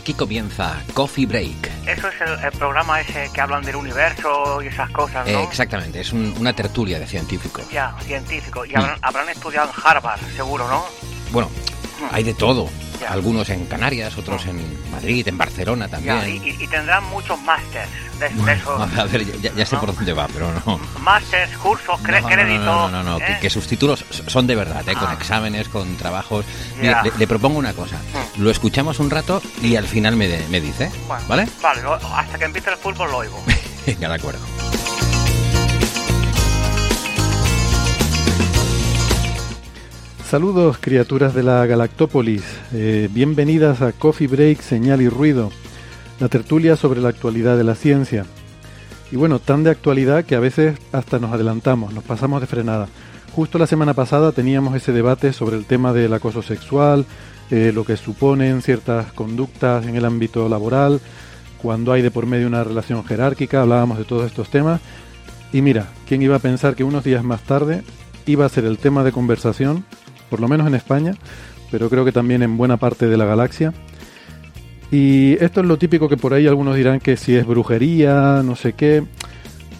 Aquí comienza Coffee Break. Eso es el, el programa ese que hablan del universo y esas cosas, ¿no? Eh, exactamente, es un- una tertulia de científicos. Ya, científico. Mm. Y habrán, habrán estudiado en Harvard, seguro, ¿no? Bueno, hay de todo. Ya. Algunos en Canarias, otros en Madrid, en Barcelona también. Ya, y, tendrán muchos másters de, de Bueno, esos. a ver, ya, ya sé por dónde va, pero no. Másters, cursos, cre- No, no, créditos. No, no, no, no, que, ¿eh? que sus títulos son de verdad, ¿eh? con Ah. exámenes, con trabajos. Mire, le, le propongo una cosa. Mm. Lo escuchamos un rato y al final me, de- me dice, Bueno, ¿vale? Vale, hasta que empiece el fútbol lo oigo. Venga, de acuerdo. Saludos criaturas de la Galactópolis, Eh, bienvenidas a Coffee Break, Señal y Ruido, la tertulia sobre la actualidad de la ciencia. Y bueno, tan de actualidad que a veces hasta nos adelantamos, nos pasamos de frenada. Justo la semana pasada teníamos ese debate sobre el tema del acoso sexual, eh, lo que suponen ciertas conductas en el ámbito laboral, cuando hay de por medio una relación jerárquica, hablábamos de todos estos temas. Y mira, ¿quién iba a pensar que unos días más tarde iba a ser el tema de conversación, por lo menos en España, pero creo que también en buena parte de la galaxia? Y esto es lo típico que por ahí algunos dirán que si es brujería, no sé qué.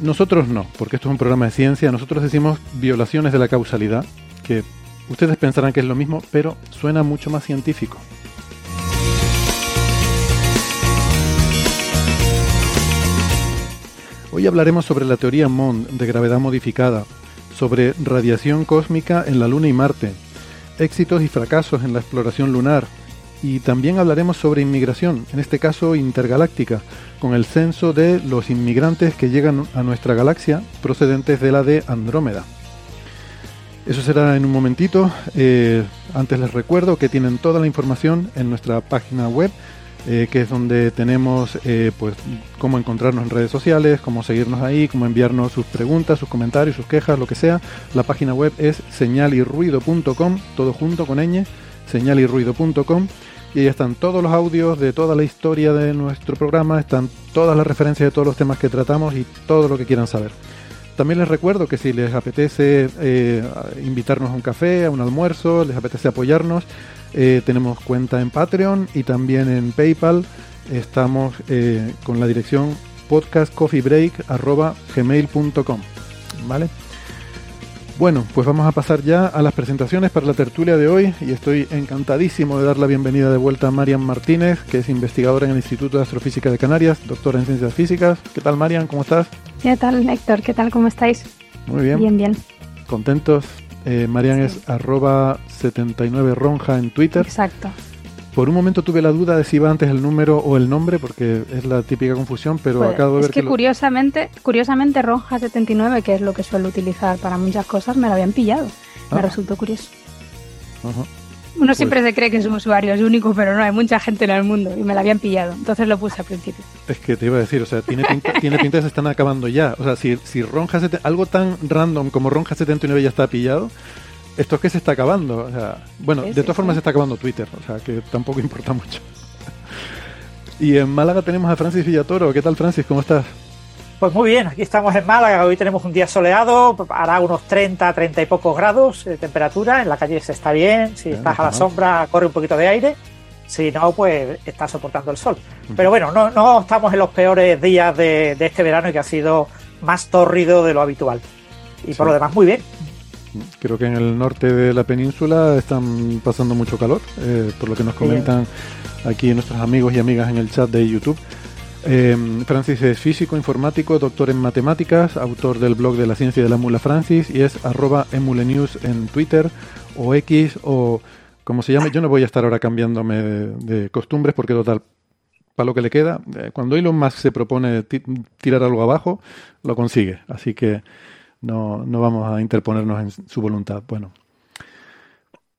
Nosotros no, porque esto es un programa de ciencia. Nosotros decimos violaciones de la causalidad, que ustedes pensarán que es lo mismo, pero suena mucho más científico. Hoy hablaremos sobre la teoría MOND de gravedad modificada, sobre radiación cósmica en la Luna y Marte, éxitos y fracasos en la exploración lunar, y también hablaremos sobre inmigración, en este caso intergaláctica, con el censo de los inmigrantes que llegan a nuestra galaxia procedentes de la de Andrómeda. Eso será en un momentito. Eh, antes les recuerdo que tienen toda la información en nuestra página web, eh, que es donde tenemos eh, pues cómo encontrarnos en redes sociales, cómo seguirnos ahí, cómo enviarnos sus preguntas, sus comentarios, sus quejas, lo que sea. La página web es señalirruido.com, todo junto con ñ, señalirruido.com. Y ahí están todos los audios de toda la historia de nuestro programa, están todas las referencias de todos los temas que tratamos y todo lo que quieran saber. También les recuerdo que si les apetece eh, invitarnos a un café, a un almuerzo, les apetece apoyarnos, eh, tenemos cuenta en Patreon y también en PayPal. Estamos eh, con la dirección podcastcoffeebreak.gmail.com. ¿Vale? Bueno, pues vamos a pasar ya a las presentaciones para la tertulia de hoy y estoy encantadísimo de dar la bienvenida de vuelta a Marian Martínez, que es investigadora en el Instituto de Astrofísica de Canarias, doctora en Ciencias Físicas. ¿Qué tal Marian? ¿Cómo estás? ¿Qué tal, Héctor? ¿Qué tal? ¿Cómo estáis? Muy bien. Bien, bien. Contentos. Eh, Marian es arroba 79ronja en Twitter. Exacto. Por un momento tuve la duda de si iba antes el número o el nombre, porque es la típica confusión, pero Pues, acabo de es ver que, que... lo- curiosamente, curiosamente Ronja79, que es lo que suelo utilizar para muchas cosas, me lo habían pillado. Me Ah. resultó curioso. Ajá. Uno siempre se cree que su usuario es único, pero no, hay mucha gente en el mundo y me lo habían pillado. Entonces lo puse al principio. Es que te iba a decir, o sea, tiene pinta, tiene pinta que se están acabando ya. O sea, si, si Ronja algo tan random como Ronja 79 ya está pillado, esto es que se está acabando. O sea, bueno, de todas formas se está acabando Twitter, o sea, que tampoco importa mucho. Y en Málaga tenemos a Francis Villatoro. ¿Qué tal, Francis? ¿Cómo estás? Pues muy bien, aquí estamos en Málaga, hoy tenemos un día soleado, hará unos 30, 30 y pocos grados de temperatura, en la calle se está bien, si Ya, estás a la está mal. sombra corre un poquito de aire, si no, pues estás soportando el sol. Pero bueno, no, no estamos en los peores días de, de este verano y que ha sido más tórrido de lo habitual. Y por lo demás, muy bien. Creo que en el norte de la península están pasando mucho calor, eh, por lo que nos comentan aquí nuestros amigos y amigas en el chat de YouTube. Eh, Francis es físico, informático, doctor en matemáticas, autor del blog de la ciencia de la mula Francis y es arroba emulenews en Twitter o X o como se llame, yo no voy a estar ahora cambiándome de, costumbres porque total, para lo que le queda, eh, cuando Elon Musk se propone tirar algo abajo, lo consigue. Así que no, no vamos a interponernos en su voluntad. Bueno.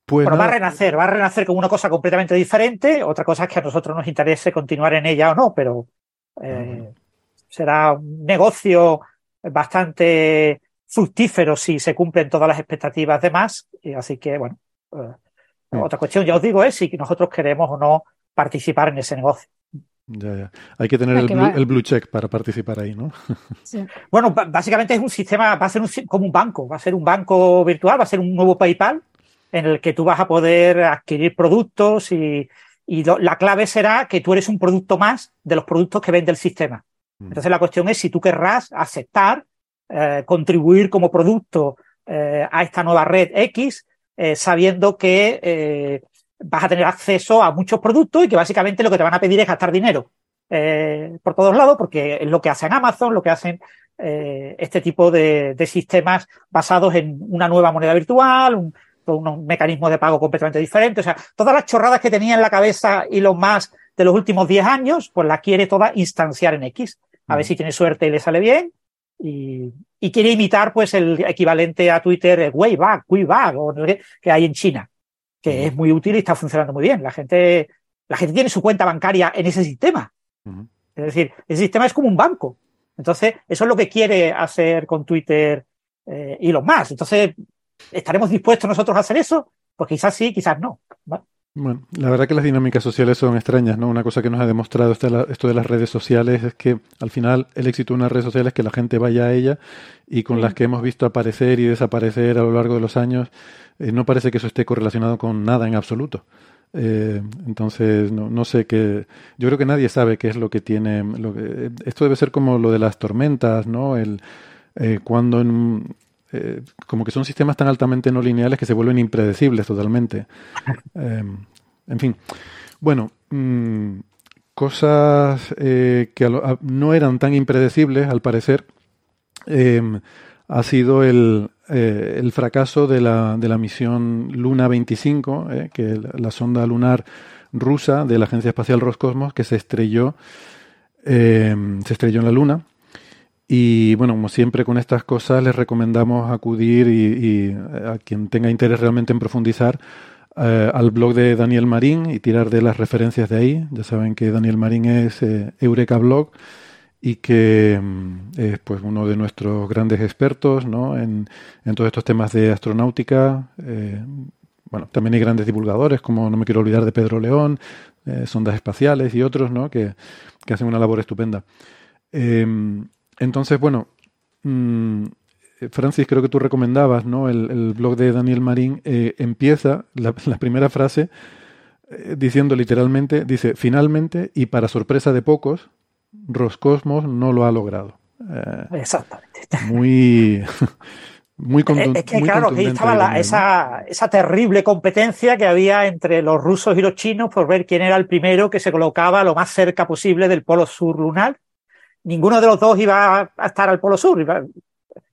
Pues va a renacer, va a renacer como una cosa completamente diferente. Otra cosa es que a nosotros nos interese continuar en ella o no, pero eh, será un negocio bastante fructífero si se cumplen todas las expectativas de más. Así que, bueno, eh, otra cuestión, ya os digo, es si nosotros queremos o no participar en ese negocio. Ya, ya. Hay que tener el, blue, check para participar ahí, ¿no? Bueno, básicamente es un sistema, va a ser como un banco, va a ser un banco virtual, va a ser un nuevo PayPal en el que tú vas a poder adquirir productos y, la clave será que tú eres un producto más de los productos que vende el sistema. Mm. Entonces la cuestión es si tú querrás aceptar, eh, contribuir como producto eh, a esta nueva red X, eh, sabiendo que vas a tener acceso a muchos productos y que básicamente lo que te van a pedir es gastar dinero por todos lados, porque es lo que hacen Amazon, lo que hacen este tipo de, sistemas basados en una nueva moneda virtual, un, unos mecanismos de pago completamente diferentes. O sea, todas las chorradas que tenía en la cabeza y los más de los últimos 10 años, pues la quiere toda instanciar en X. A ver mm. si tiene suerte y le sale bien. Y, quiere imitar, pues, el equivalente a Twitter, Wayback, Wayback, o que hay en China, que es muy útil y está funcionando muy bien. La gente, la gente tiene su cuenta bancaria en ese sistema. Es decir, ese sistema es como un banco. Entonces, eso es lo que quiere hacer con Twitter eh, y los más. Entonces, ¿Estaremos dispuestos nosotros a hacer eso? Pues quizás sí, quizás no. Bueno, la verdad que las dinámicas sociales son extrañas, ¿no? Una cosa que nos ha demostrado esto de las redes sociales es que al final el éxito de una red social es que la gente vaya a ella y con las que hemos visto aparecer y desaparecer a lo largo de los años, eh, no parece que eso esté correlacionado con nada en absoluto. Eh, entonces, no, no, sé qué. Yo creo que nadie sabe qué es lo que tiene. Lo que, esto debe ser como lo de las tormentas, ¿no? El, eh, cuando en, eh, como que son sistemas tan altamente no lineales que se vuelven impredecibles totalmente. Em, en fin, bueno, mm, cosas eh, que no eran tan impredecibles, al parecer, em, ha sido el, eh, el fracaso de la, de la, misión Luna 25, que la sonda lunar rusa de la Agencia Espacial Roscosmos, que se estrelló, em, se estrelló en la Luna y bueno, como siempre con estas cosas les recomendamos acudir y, a quien tenga interés realmente en profundizar eh, al blog de Daniel Marín y tirar de las referencias de ahí. Ya saben que Daniel Marín es eh, Eureka Blog y que mm, es pues uno de nuestros grandes expertos ¿no? en, todos estos temas de astronáutica. Eh, bueno, también hay grandes divulgadores, como no me quiero olvidar de Pedro León, sondas espaciales y otros, ¿no? que, que hacen una labor estupenda. Entonces, bueno, mm, Francis, creo que tú recomendabas, ¿no? El, blog de Daniel Marín eh, empieza la, primera frase eh, diciendo literalmente, dice, finalmente, y para sorpresa de pocos, Roscosmos no lo ha logrado. Eh, Exactamente. Muy... Muy es que claro, que estaba esa, esa terrible competencia que había entre los rusos y los chinos por ver quién era el primero que se colocaba lo más cerca posible del polo sur lunar ninguno de los dos iba a estar al Polo Sur.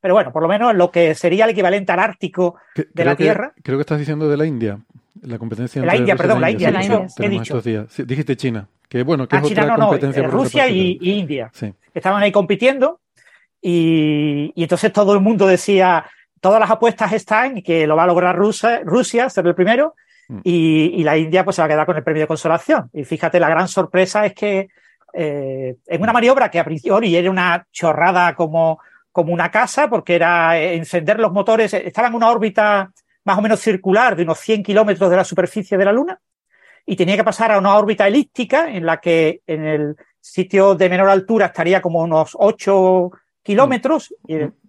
Pero bueno, por lo menos lo que sería el equivalente al Ártico de la Tierra. Creo que estás diciendo de la India. La competencia la India, perdón, la India. ¿Qué dicho? dijiste China. Que bueno, que es ah, otra competencia. No, Rusia y, India. Estaban ahí compitiendo y, entonces todo el mundo decía, todas las apuestas están que lo va a lograr Rusia, Rusia ser el primero mm. y, y, la India pues se va a quedar con el premio de consolación. Y fíjate, la gran sorpresa es que eh, en una maniobra que a priori era una chorrada como, como una casa, porque era encender los motores, estaba en una órbita más o menos circular de unos 100 kilómetros de la superficie de la Luna y tenía que pasar a una órbita elíptica en la que en el sitio de menor altura estaría como unos 8 kilómetros.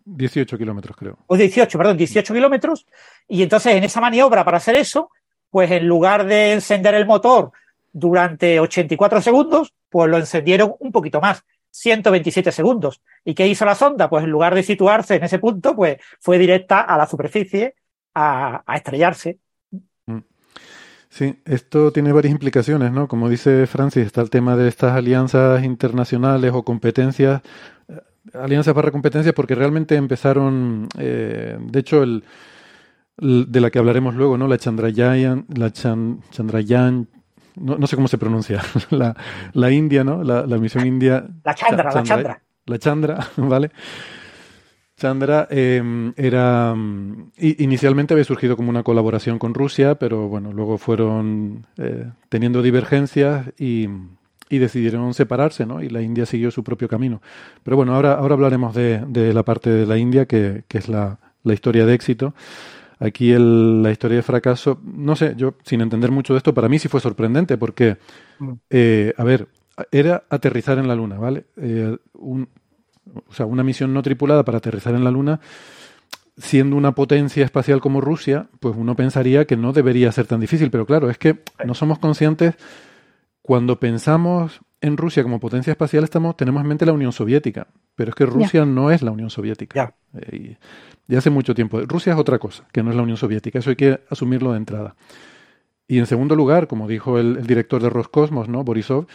18 kilómetros, creo. O 18, perdón, 18 kilómetros. Y entonces en esa maniobra para hacer eso, pues en lugar de encender el motor durante 84 segundos, pues lo encendieron un poquito más, 127 segundos. ¿Y qué hizo la sonda? Pues en lugar de situarse en ese punto, pues fue directa a la superficie a, estrellarse. Mm. Sí, esto tiene varias implicaciones, ¿no? Como dice Francis, está el tema de estas alianzas internacionales o competencias, eh, alianzas para competencias, porque realmente empezaron, eh, de hecho, el, de la que hablaremos luego, ¿no? La Chandrayaan, la Chandrayaan, no, sé cómo se pronuncia, la, la India, ¿no? La, misión india. La Chandra, la Chandra. La Chandra, ¿vale? Chandra em, era inicialmente había surgido como una colaboración con Rusia, pero bueno, luego fueron eh, teniendo divergencias y, decidieron separarse, ¿no? Y la India siguió su propio camino. Pero bueno, ahora, ahora hablaremos de, de la parte de la India, que, que es la, la, historia de éxito. Aquí el, la historia de fracaso, no sé, yo sin entender mucho de esto, para mí sí fue sorprendente porque, mm. eh, a ver, era aterrizar en la Luna, ¿vale? Eh, un, o sea, una misión no tripulada para aterrizar en la Luna, siendo una potencia espacial como Rusia, pues uno pensaría que no debería ser tan difícil, pero claro, es que no somos conscientes cuando pensamos en Rusia como potencia espacial estamos tenemos en mente la Unión Soviética, pero es que Rusia no es la Unión Soviética. Eh, y, hace mucho tiempo. Rusia es otra cosa, que no es la Unión Soviética. Eso hay que asumirlo de entrada. Y en segundo lugar, como dijo el, el director de Roscosmos, ¿no? Borisov,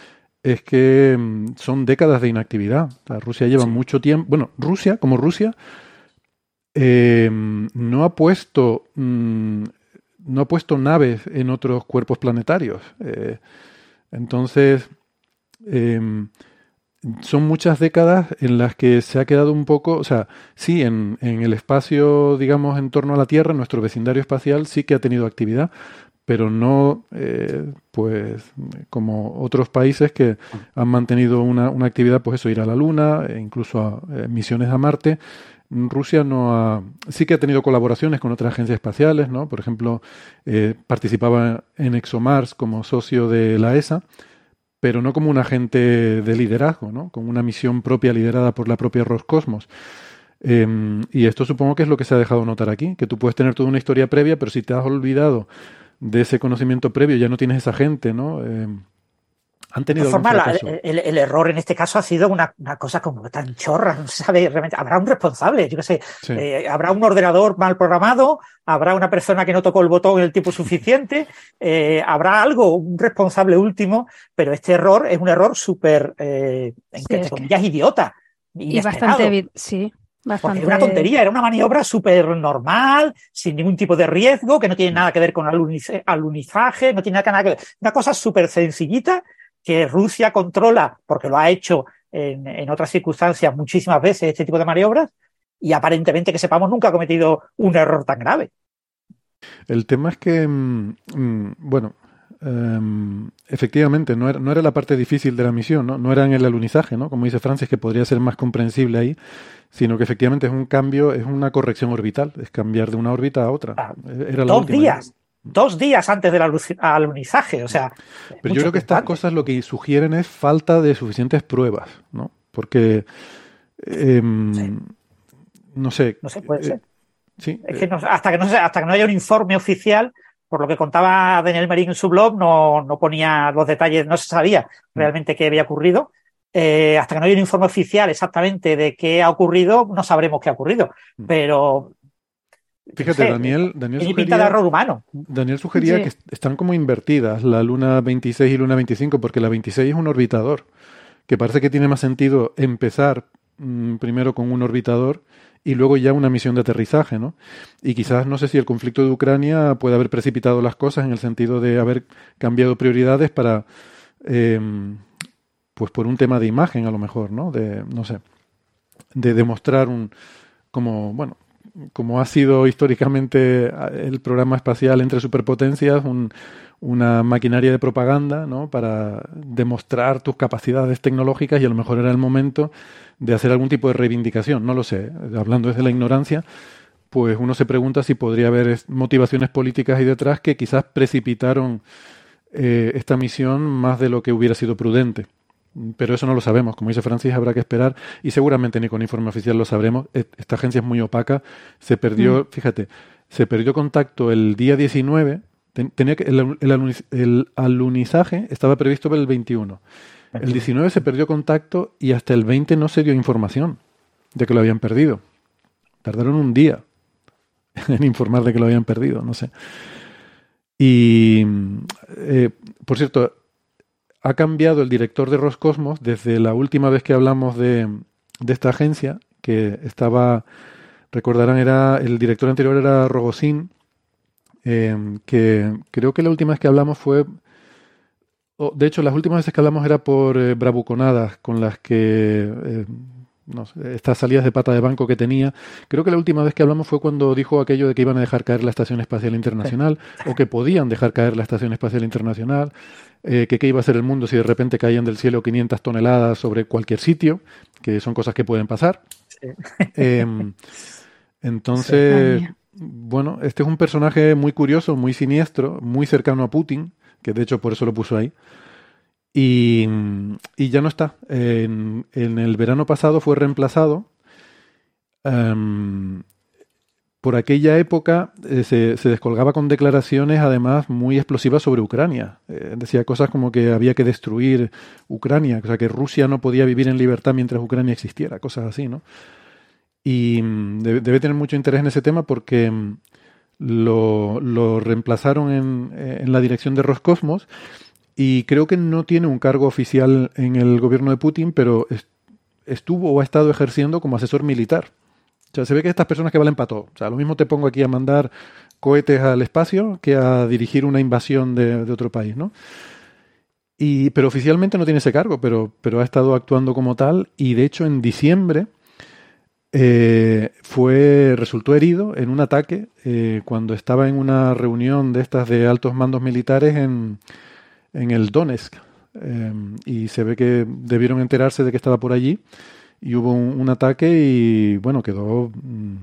es que mm, son décadas de inactividad. Rusia lleva mucho tiempo. Bueno, Rusia, como Rusia, eh, no ha puesto. Mm, no ha puesto naves en otros cuerpos planetarios. Eh, entonces, em, son muchas décadas en las que se ha quedado un poco, o sea, sí, en, en, el espacio, digamos, en torno a la Tierra, nuestro vecindario espacial sí que ha tenido actividad, pero no eh, pues como otros países que han mantenido una, una, actividad pues eso ir a la luna e incluso a eh, misiones a Marte. Rusia no ha sí que ha tenido colaboraciones con otras agencias espaciales no por ejemplo eh, participaba en ExoMars como socio de la ESA pero no como un agente de liderazgo no con una misión propia liderada por la propia Roscosmos em, y esto supongo que es lo que se ha dejado notar aquí que tú puedes tener toda una historia previa pero si te has olvidado de ese conocimiento previo, ya no tienes esa gente, ¿no? Eh, han tenido forma, el, error en este caso ha sido una, cosa como tan chorra, no se sabe realmente. Habrá un responsable, yo qué sé. Eh, habrá un ordenador mal programado, habrá una persona que no tocó el botón en el tiempo suficiente, eh, habrá algo, un responsable último, pero este error es un error súper, eh, entre comillas, idiota. Y, y bastante, sí. Porque era una tontería, era una maniobra súper normal, sin ningún tipo de riesgo, que no tiene nada que ver con alunizaje, no tiene nada que ver. Una cosa súper sencillita que Rusia controla, porque lo ha hecho en, en, otras circunstancias muchísimas veces, este tipo de maniobras, y aparentemente que sepamos nunca ha cometido un error tan grave. El tema es que, mm, mm, bueno, Um, efectivamente, no era, no era, la parte difícil de la misión, ¿no? no era en el alunizaje, ¿no? como dice Francis, que podría ser más comprensible ahí, sino que efectivamente es un cambio, es una corrección orbital, es cambiar de una órbita a otra. Ah, era dos días, dos días antes del alunizaje, o sea. Pero yo creo que estas cosas lo que sugieren es falta de suficientes pruebas, ¿no? Porque, eh, no sé. No sé, puede eh, ser. Sí, es que no, hasta, que no, hasta que no haya un informe oficial, por lo que contaba Daniel Marín en su blog, no, no ponía los detalles, no se sabía mm. realmente qué había ocurrido. Eh, hasta que no haya un informe oficial exactamente de qué ha ocurrido, no sabremos qué ha ocurrido. Mm. Pero. Fíjate, Daniel, Daniel sugería, de error humano. Daniel sugería que están como invertidas la Luna 26 y Luna 25, porque la 26 es un orbitador, que parece que tiene más sentido empezar mm, primero con un orbitador y luego ya una misión de aterrizaje, ¿no? Y quizás no sé si el conflicto de Ucrania puede haber precipitado las cosas en el sentido de haber cambiado prioridades para, em, pues por un tema de imagen a lo mejor, ¿no? De, no sé, de demostrar un, como, bueno, como ha sido históricamente el programa espacial entre superpotencias, un, una maquinaria de propaganda, ¿no? Para demostrar tus capacidades tecnológicas y a lo mejor era el momento de hacer algún tipo de reivindicación, no lo sé, hablando desde la ignorancia, pues uno se pregunta si podría haber motivaciones políticas ahí detrás que quizás precipitaron eh, esta misión más de lo que hubiera sido prudente. Pero eso no lo sabemos. Como dice Francis, habrá que esperar y seguramente ni con informe oficial lo sabremos. E, esta agencia es muy opaca. Se perdió, mm. fíjate, se perdió contacto el día 19. Tenía que, el, el alunizaje estaba previsto para el 21. El 19 se perdió contacto y hasta el 20 no se dio información de que lo habían perdido. Tardaron un día en informar de que lo habían perdido, no sé. Y, eh, por cierto, ha cambiado el director de Roscosmos desde la última vez que hablamos de, de esta agencia, que estaba, recordarán, era el director anterior era Rogozin, eh, que creo que la última vez que hablamos fue... oh, de hecho, las últimas veces que hablamos era por eh, bravuconadas con las que... eh, no sé, estas salidas de pata de banco que tenía. Creo que la última vez que hablamos fue cuando dijo aquello de que iban a dejar caer la Estación Espacial Internacional o que podían dejar caer la Estación Espacial Internacional, eh, que qué iba a ser el mundo si de repente caían del cielo 500 toneladas sobre cualquier sitio, que son cosas que pueden pasar. Em, entonces, bueno, este es un personaje muy curioso, muy siniestro, muy cercano a Putin, que de hecho por eso lo puso ahí. Y, y ya no está. En, el verano pasado fue reemplazado. em, por aquella época eh, se, se descolgaba con declaraciones además muy explosivas sobre Ucrania. Eh, decía cosas como que había que destruir Ucrania, o sea que Rusia no podía vivir en libertad mientras Ucrania existiera, cosas así, ¿no? Y mm, debe, tener mucho interés en ese tema porque mm, lo, lo reemplazaron en, en la dirección de Roscosmos y creo que no tiene un cargo oficial en el gobierno de Putin, pero es- estuvo o ha estado ejerciendo como asesor militar. O sea, se ve que estas personas que valen para todo. O sea, lo mismo te pongo aquí a mandar cohetes al espacio que a dirigir una invasión de, otro país, ¿no? Pero oficialmente no tiene ese cargo, pero, pero ha estado actuando como tal y de hecho en diciembre eh, fue, resultó herido en un ataque eh, cuando estaba en una reunión de estas de altos mandos militares en, en el Donetsk. Eh, y se ve que debieron enterarse de que estaba por allí y hubo un, ataque y bueno, quedó mm,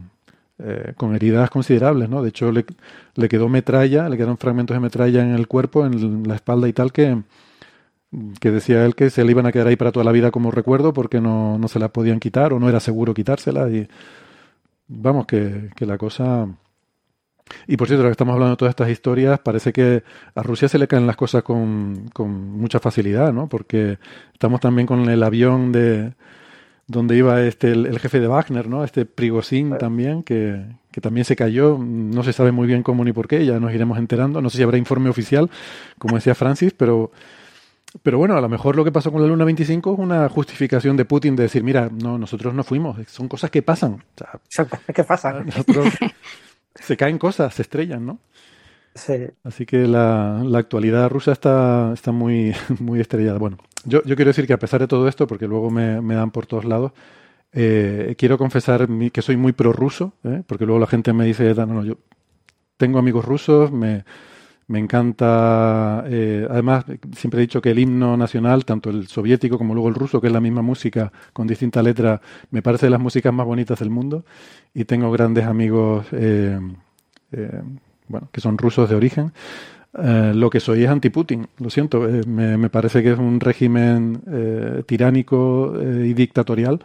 eh, con heridas considerables, ¿no? De hecho, le, le quedó metralla, le quedaron fragmentos de metralla en el cuerpo, en la espalda y tal, que, que decía él que se le iban a quedar ahí para toda la vida como recuerdo porque no, no se la podían quitar o no era seguro quitársela y vamos, que, que la cosa... Y por cierto, ahora que estamos hablando de todas estas historias, parece que a Rusia se le caen las cosas con, con mucha facilidad, ¿no? Porque estamos también con el avión de donde iba este el, el jefe de Wagner, ¿no? Este Prigozhin también, que, que también se cayó, no se sabe muy bien cómo ni por qué, ya nos iremos enterando, no sé si habrá informe oficial, como decía Francis, pero pero bueno, a lo mejor lo que pasó con la Luna 25 es una justificación de Putin de decir, mira, no, nosotros no fuimos, son cosas que pasan. O sea, Exacto. ¿Qué pasa? nosotros se caen cosas, se estrellan, ¿no? Sí. Así que la, la actualidad rusa está, está muy, muy estrellada. Bueno, yo, yo quiero decir que a pesar de todo esto, porque luego me, me dan por todos lados, eh, quiero confesar mi- que soy muy prorruso, ¿eh? porque luego la gente me dice, no, no, yo tengo amigos rusos, me, me encanta, eh, además siempre he dicho que el himno nacional, tanto el soviético como luego el ruso, que es la misma música con distinta letra, me parece de las músicas más bonitas del mundo y tengo grandes amigos, eh, eh, bueno, que son rusos de origen. Eh, lo que soy es anti-Putin, lo siento, me, parece que es un régimen tiránico y dictatorial,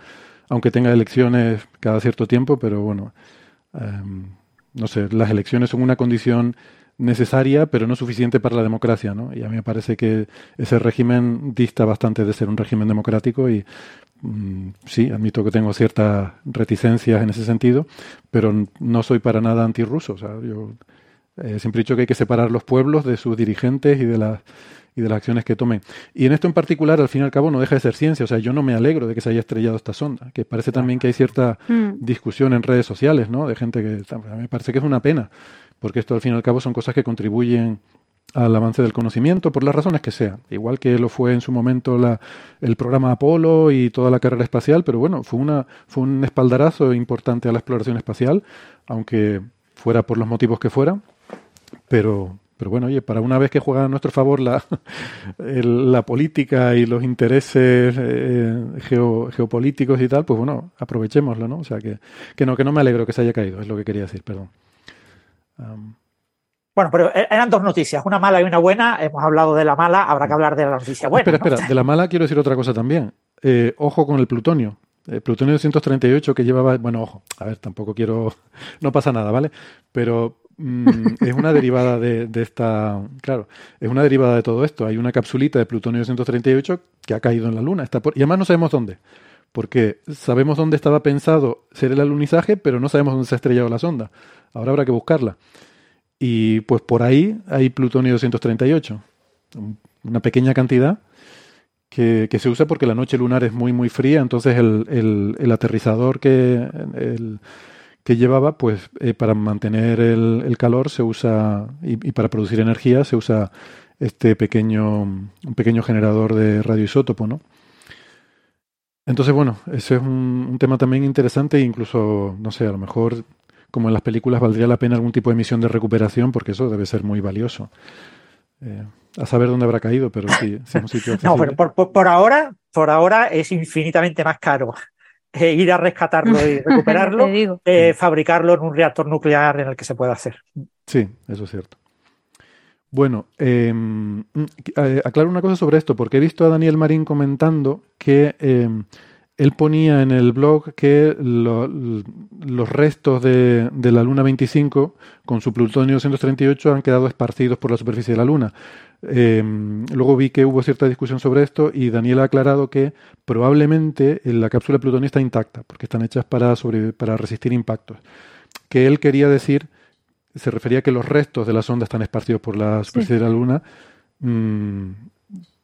aunque tenga elecciones cada cierto tiempo, pero bueno, no sé, las elecciones son una condición necesaria, pero no suficiente para la democracia, ¿no? Y a mí me parece que ese régimen dista bastante de ser un régimen democrático y mm, sí, admito que tengo ciertas reticencias en ese sentido, pero no soy para nada antirruso. O sea, yo eh, siempre he dicho que hay que separar los pueblos de sus dirigentes y de las y de las acciones que tomen. Y en esto en particular, al fin y al cabo, no deja de ser ciencia. O sea, yo no me alegro de que se haya estrellado esta sonda, que parece también que hay cierta Mm. discusión en redes sociales, ¿no? De gente que me parece que es una pena, porque esto al fin y al cabo son cosas que contribuyen al avance del conocimiento por las razones que sean. Igual que lo fue en su momento la, el programa Apolo y toda la carrera espacial, pero bueno, fue, una, fue un espaldarazo importante a la exploración espacial, aunque fuera por los motivos que fuera. Pero, pero bueno, oye, para una vez que juega a nuestro favor la, el- la política y los intereses eh, geo- geopolíticos y tal, pues bueno, aprovechémoslo, ¿no? O sea, que, que no, que no me alegro que se haya caído, es lo que quería decir, perdón. Bueno, pero e- eran dos noticias, una mala y una buena. Hemos hablado de la mala, habrá que hablar de la noticia buena. espera, ¿no? espera, de la mala quiero decir otra cosa también. Eh, ojo con el plutonio. El plutonio 238 que llevaba, bueno, ojo, a ver, tampoco quiero, no pasa nada, ¿vale? Pero mm, es una derivada de, esta, claro, es una derivada de todo esto. Hay una capsulita de plutonio 238 que ha caído en la Luna, está y además no sabemos dónde, porque sabemos dónde estaba pensado ser el alunizaje, pero no sabemos dónde se ha estrellado la sonda. Ahora habrá que buscarla. Y pues por ahí hay plutonio 238, un- una pequeña cantidad que, se usa porque la noche lunar es muy muy fría, entonces el, el- aterrizador que que llevaba, pues eh, para mantener el, el, calor se usa y, y, para producir energía se usa este pequeño, un pequeño generador de radioisótopo, ¿no? Entonces, bueno, ese es un, un, tema también interesante, incluso, no sé, a lo mejor, como en las películas, valdría la pena algún tipo de misión de recuperación, porque eso debe ser muy valioso. Eh, a saber dónde habrá caído, pero sí, sí es un sitio No, pero por, por, por, ahora, por ahora es infinitamente más caro eh, ir a rescatarlo y recuperarlo, eh, fabricarlo en un reactor nuclear en el que se pueda hacer. Sí, eso es cierto. Bueno, eh, aclaro una cosa sobre esto, porque he visto a Daniel Marín comentando que eh, él ponía en el blog que lo, los restos de, de, la Luna 25 con su plutonio 238 han quedado esparcidos por la superficie de la Luna. Eh, luego vi que hubo cierta discusión sobre esto y Daniel ha aclarado que probablemente la cápsula de plutonio está intacta, porque están hechas para, sobre, para resistir impactos. Que él quería decir, se refería a que los restos de la sonda están esparcidos por la superficie sí. de la Luna, mmm,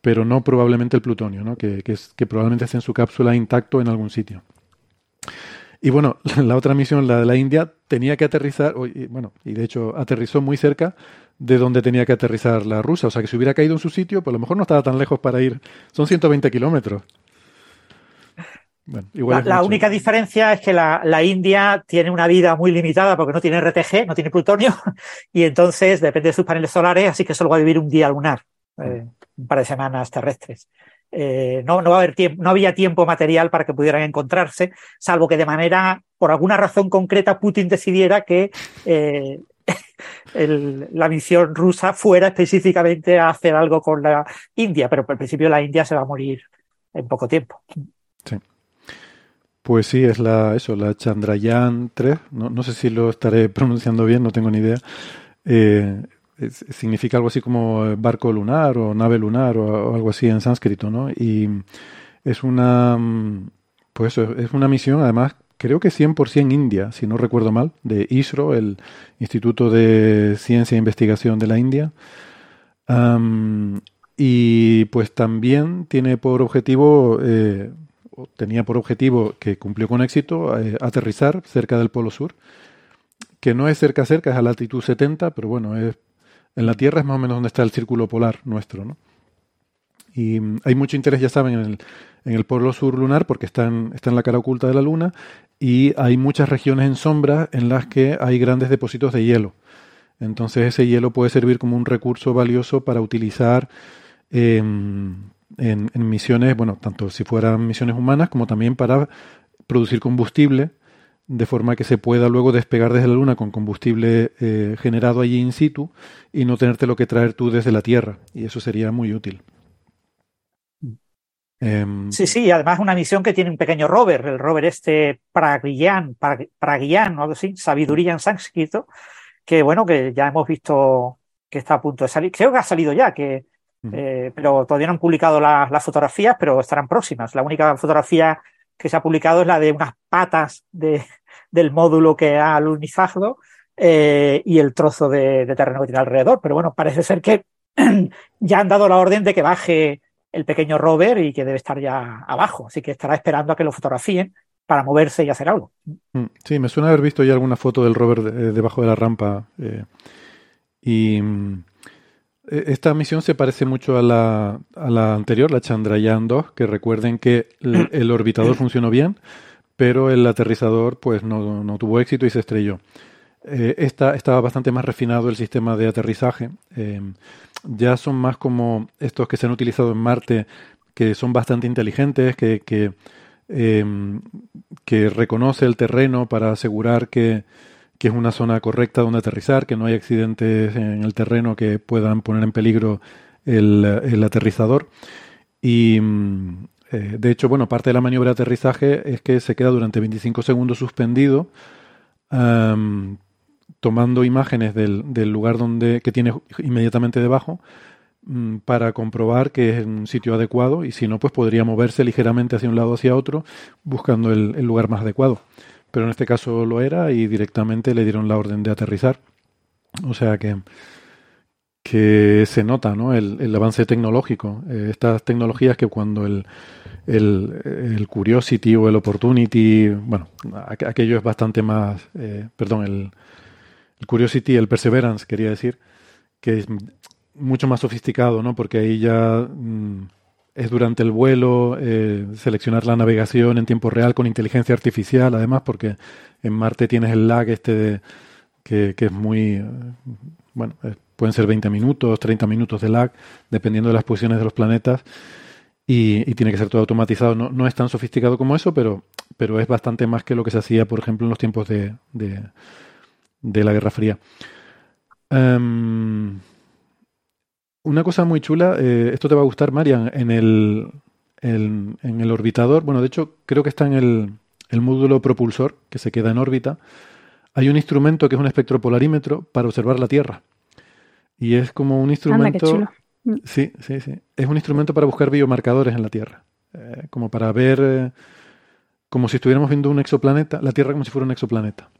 pero no probablemente el plutonio, ¿no? que, que, es, que probablemente esté en su cápsula intacto en algún sitio. Y bueno, la otra misión, la de la India, tenía que aterrizar, y, bueno, y de hecho aterrizó muy cerca de donde tenía que aterrizar la rusa. O sea, que si hubiera caído en su sitio, pues a lo mejor no estaba tan lejos para ir. Son 120 kilómetros. Bueno, igual la, la única diferencia es que la, la, India tiene una vida muy limitada porque no tiene RTG, no tiene plutonio, y entonces depende de sus paneles solares, así que solo va a vivir un día lunar, eh, un par de semanas terrestres. Eh, no, no, va a haber no había tiempo material para que pudieran encontrarse, salvo que de manera, por alguna razón concreta, Putin decidiera que eh, la misión rusa fuera específicamente a hacer algo con la India, pero al principio la India se va a morir en poco tiempo. Sí. Pues sí, es la, eso, la Chandrayaan 3. No, no sé si lo estaré pronunciando bien, no tengo ni idea. Significa algo así como barco lunar o nave lunar o, algo así en sánscrito, ¿no? Y es una, pues eso, es una misión además creo que 100% India, si no recuerdo mal, de ISRO, el Instituto de Ciencia e Investigación de la India. Y pues también tiene por objetivo, eh, tenía por objetivo que cumplió con éxito eh, aterrizar cerca del Polo Sur, que no es cerca cerca, es a la altitud 70, pero bueno, es, en la Tierra es más o menos donde está el círculo polar nuestro, ¿no? Y um, hay mucho interés, ya saben, en el, en el polo sur lunar porque está en, está en la cara oculta de la Luna y hay muchas regiones en sombra en las que hay grandes depósitos de hielo. Entonces ese hielo puede servir como un recurso valioso para utilizar eh, en, en, misiones, bueno, tanto si fueran misiones humanas como también para producir combustible, de forma que se pueda luego despegar desde la Luna con combustible eh, generado allí in situ y no tenerte lo que traer tú desde la Tierra. Y eso sería muy útil. Um, sí, sí, además una misión que tiene un pequeño rover, el rover este Pragyan, Pragyan o algo así, sabiduría en sánscrito, que bueno, que ya hemos visto que está a punto de salir. Creo que ha salido ya, que, eh, pero todavía no han publicado las, las fotografías, pero estarán próximas. La única fotografía que se ha publicado es la de unas patas de, del módulo que ha alunizado eh, y el trozo de, terreno que tiene alrededor. Pero bueno, parece ser que ya han dado la orden de que baje el pequeño rover y que debe estar ya abajo, así que estará esperando a que lo fotografíen para moverse y hacer algo. Sí, me suena haber visto ya alguna foto del rover de, debajo de la rampa eh, y esta misión se parece mucho a la, a la anterior, la Chandrayaan 2, que recuerden que el, el orbitador funcionó bien, pero el aterrizador pues no, no tuvo éxito y se estrelló. Eh, esta estaba bastante más refinado el sistema de aterrizaje. Eh, ya son más como estos que se han utilizado en Marte, que son bastante inteligentes, que, que, eh, que reconoce el terreno para asegurar que, que, es una zona correcta donde aterrizar, que no hay accidentes en el terreno que puedan poner en peligro el, aterrizador. Y eh, de hecho, bueno, parte de la maniobra de aterrizaje es que se queda durante 25 segundos suspendido. Tomando imágenes del, lugar donde que tiene inmediatamente debajo mmm, para comprobar que es un sitio adecuado y si no pues podría moverse ligeramente hacia un lado o hacia otro buscando el, lugar más adecuado pero en este caso lo era y directamente le dieron la orden de aterrizar o sea que que se nota ¿no? el, el avance tecnológico. Eh, estas tecnologías que cuando el, el, el, Curiosity o el Opportunity, bueno, aquello es bastante más, eh, perdón, el, Curiosity, el Perseverance, quería decir, que es mucho más sofisticado, ¿no? Porque ahí ya mm, es durante el vuelo, eh, seleccionar la navegación en tiempo real con inteligencia artificial, además, porque en Marte tienes el lag este de, que, es muy, bueno, pueden ser 20 minutos, 30 minutos de lag, dependiendo de las posiciones de los planetas y, tiene que ser todo automatizado. No, es tan sofisticado como eso, pero, pero es bastante más que lo que se hacía, por ejemplo, en los tiempos de, de, la Guerra Fría. Um, una cosa muy chula, eh, esto te va a gustar, Marian, en el, en el orbitador, bueno, de hecho creo que está en el, módulo propulsor que se queda en órbita, hay un instrumento que es un espectropolarímetro para observar la Tierra. Y es como un instrumento... Sí, sí, sí. Es un instrumento para buscar biomarcadores en la Tierra. Eh, como para ver, eh, como si estuviéramos viendo un exoplaneta, la Tierra como si fuera un exoplaneta.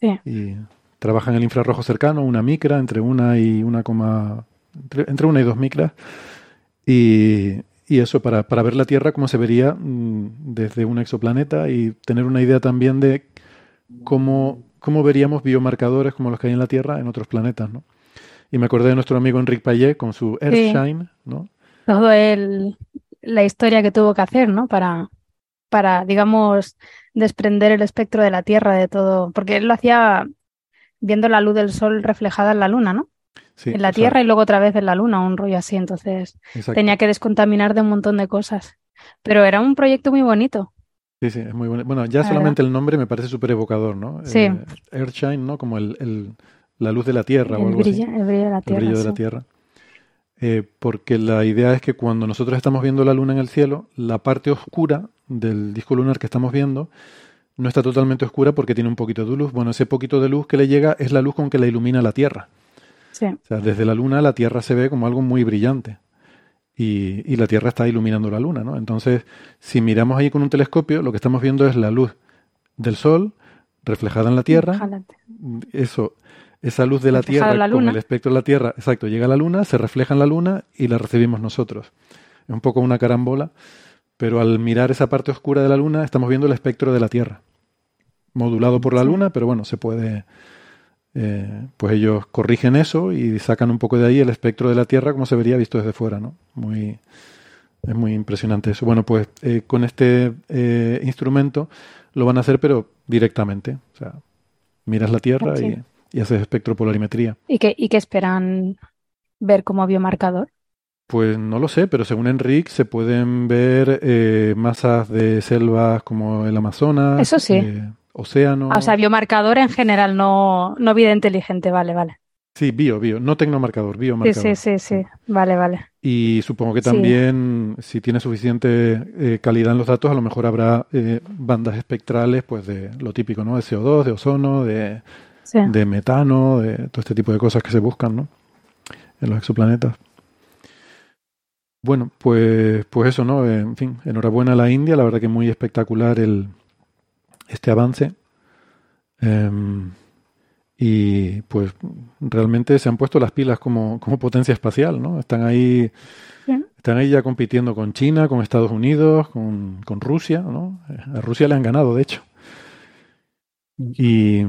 Sí. Y trabaja en el infrarrojo cercano, una micra, entre una y 1,5 entre, una y dos micras. Y, y eso, para, para, ver la Tierra como se vería mm, desde un exoplaneta y tener una idea también de cómo, cómo veríamos biomarcadores como los que hay en la Tierra en otros planetas, ¿no? Y me acordé de nuestro amigo Enrique Payet con su Earthshine, ¿no? Todo el, la historia que tuvo que hacer, ¿no? Para, para, digamos, desprender el espectro de la Tierra de todo, porque él lo hacía viendo la luz del sol reflejada en la luna, ¿no? Sí, en la Tierra y luego otra vez en la Luna, un rollo así. Entonces tenía que descontaminar de un montón de cosas. Pero era un proyecto muy bonito. Sí, sí, es muy bonito. Bueno, ya solamente el nombre me parece súper evocador, ¿no? Sí. Eh, Earthshine, ¿no? Como el, el, la luz de la Tierra el o algo brillo, así. El brillo de la Tierra. El brillo de la Tierra. Eh, porque la idea es que cuando nosotros estamos viendo la Luna en el cielo, la parte oscura del disco lunar que estamos viendo no está totalmente oscura porque tiene un poquito de luz. Bueno, ese poquito de luz que le llega es la luz con que la ilumina la Tierra. Sí. O sea, desde la Luna la Tierra se ve como algo muy brillante. Y, y, la Tierra está iluminando la Luna, ¿no? Entonces, si miramos ahí con un telescopio, lo que estamos viendo es la luz del Sol reflejada en la Tierra. Eso esa luz de la Tierra la con el espectro de la Tierra, exacto, llega a la Luna, se refleja en la Luna y la recibimos nosotros. Es un poco una carambola, pero al mirar esa parte oscura de la Luna estamos viendo el espectro de la Tierra, modulado por la Luna, pero bueno, se puede, eh, pues ellos corrigen eso y sacan un poco de ahí el espectro de la Tierra como se vería visto desde fuera, ¿no? Muy, es muy impresionante eso. Bueno, pues eh, con este eh, instrumento lo van a hacer, pero directamente, o sea, miras la Tierra y y haces espectropolarimetría. ¿Y qué, ¿Y qué esperan ver como biomarcador? Pues no lo sé, pero según Enrique se pueden ver masas de selvas como el Amazonas, Eso sí. Océanos. Ah, o sea, biomarcador en general, no, no vida inteligente, vale, vale. Sí, bio, bio, no tecnomarcador, Sí, biomarcador. sí, sí, sí, vale, vale. Y supongo que Sí. también, si tiene suficiente eh, calidad en los datos, a lo mejor habrá eh, bandas espectrales, pues de lo típico, ¿no? De CO2, de ozono, de, Sí. de metano, de todo este tipo de cosas que se buscan, ¿no? En los exoplanetas. Bueno, pues, pues eso, ¿no? En fin, enhorabuena a la India, la verdad que muy espectacular el, este avance. Em, y pues realmente se han puesto las pilas como, como potencia espacial, ¿no? Están ahí, están ahí ya compitiendo con China, con Estados Unidos, con, con Rusia, ¿no? A Rusia le han ganado, de hecho. Y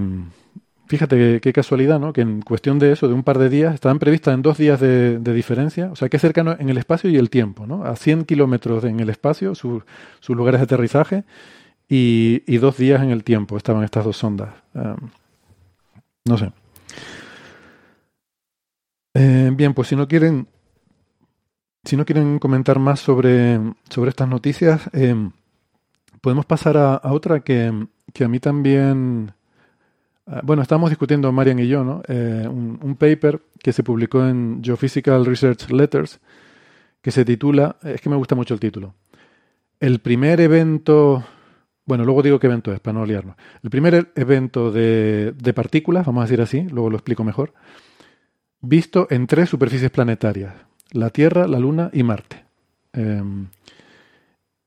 fíjate qué, qué casualidad, ¿no? Que en cuestión de eso, de un par de días, estaban previstas en dos días de, de diferencia, o sea, que cercano en el espacio y el tiempo, ¿no? A 100 kilómetros en el espacio, su- sus lugares de aterrizaje, y, dos días en el tiempo estaban estas dos sondas. No sé. Eh, bien, pues si no quieren, si no quieren comentar más sobre, sobre estas noticias, em, podemos pasar a, a otra que, que a mí también. ah, Bueno, estábamos discutiendo Marian y yo, ¿no? Eh, un, un paper que se publicó en Geophysical Research Letters que se titula, es que me gusta mucho el título, el primer evento, bueno, luego digo qué evento es para no liarnos, el primer e- evento de, partículas, vamos a decir así, luego lo explico mejor, visto en tres superficies planetarias, la Tierra, la Luna y Marte. Em,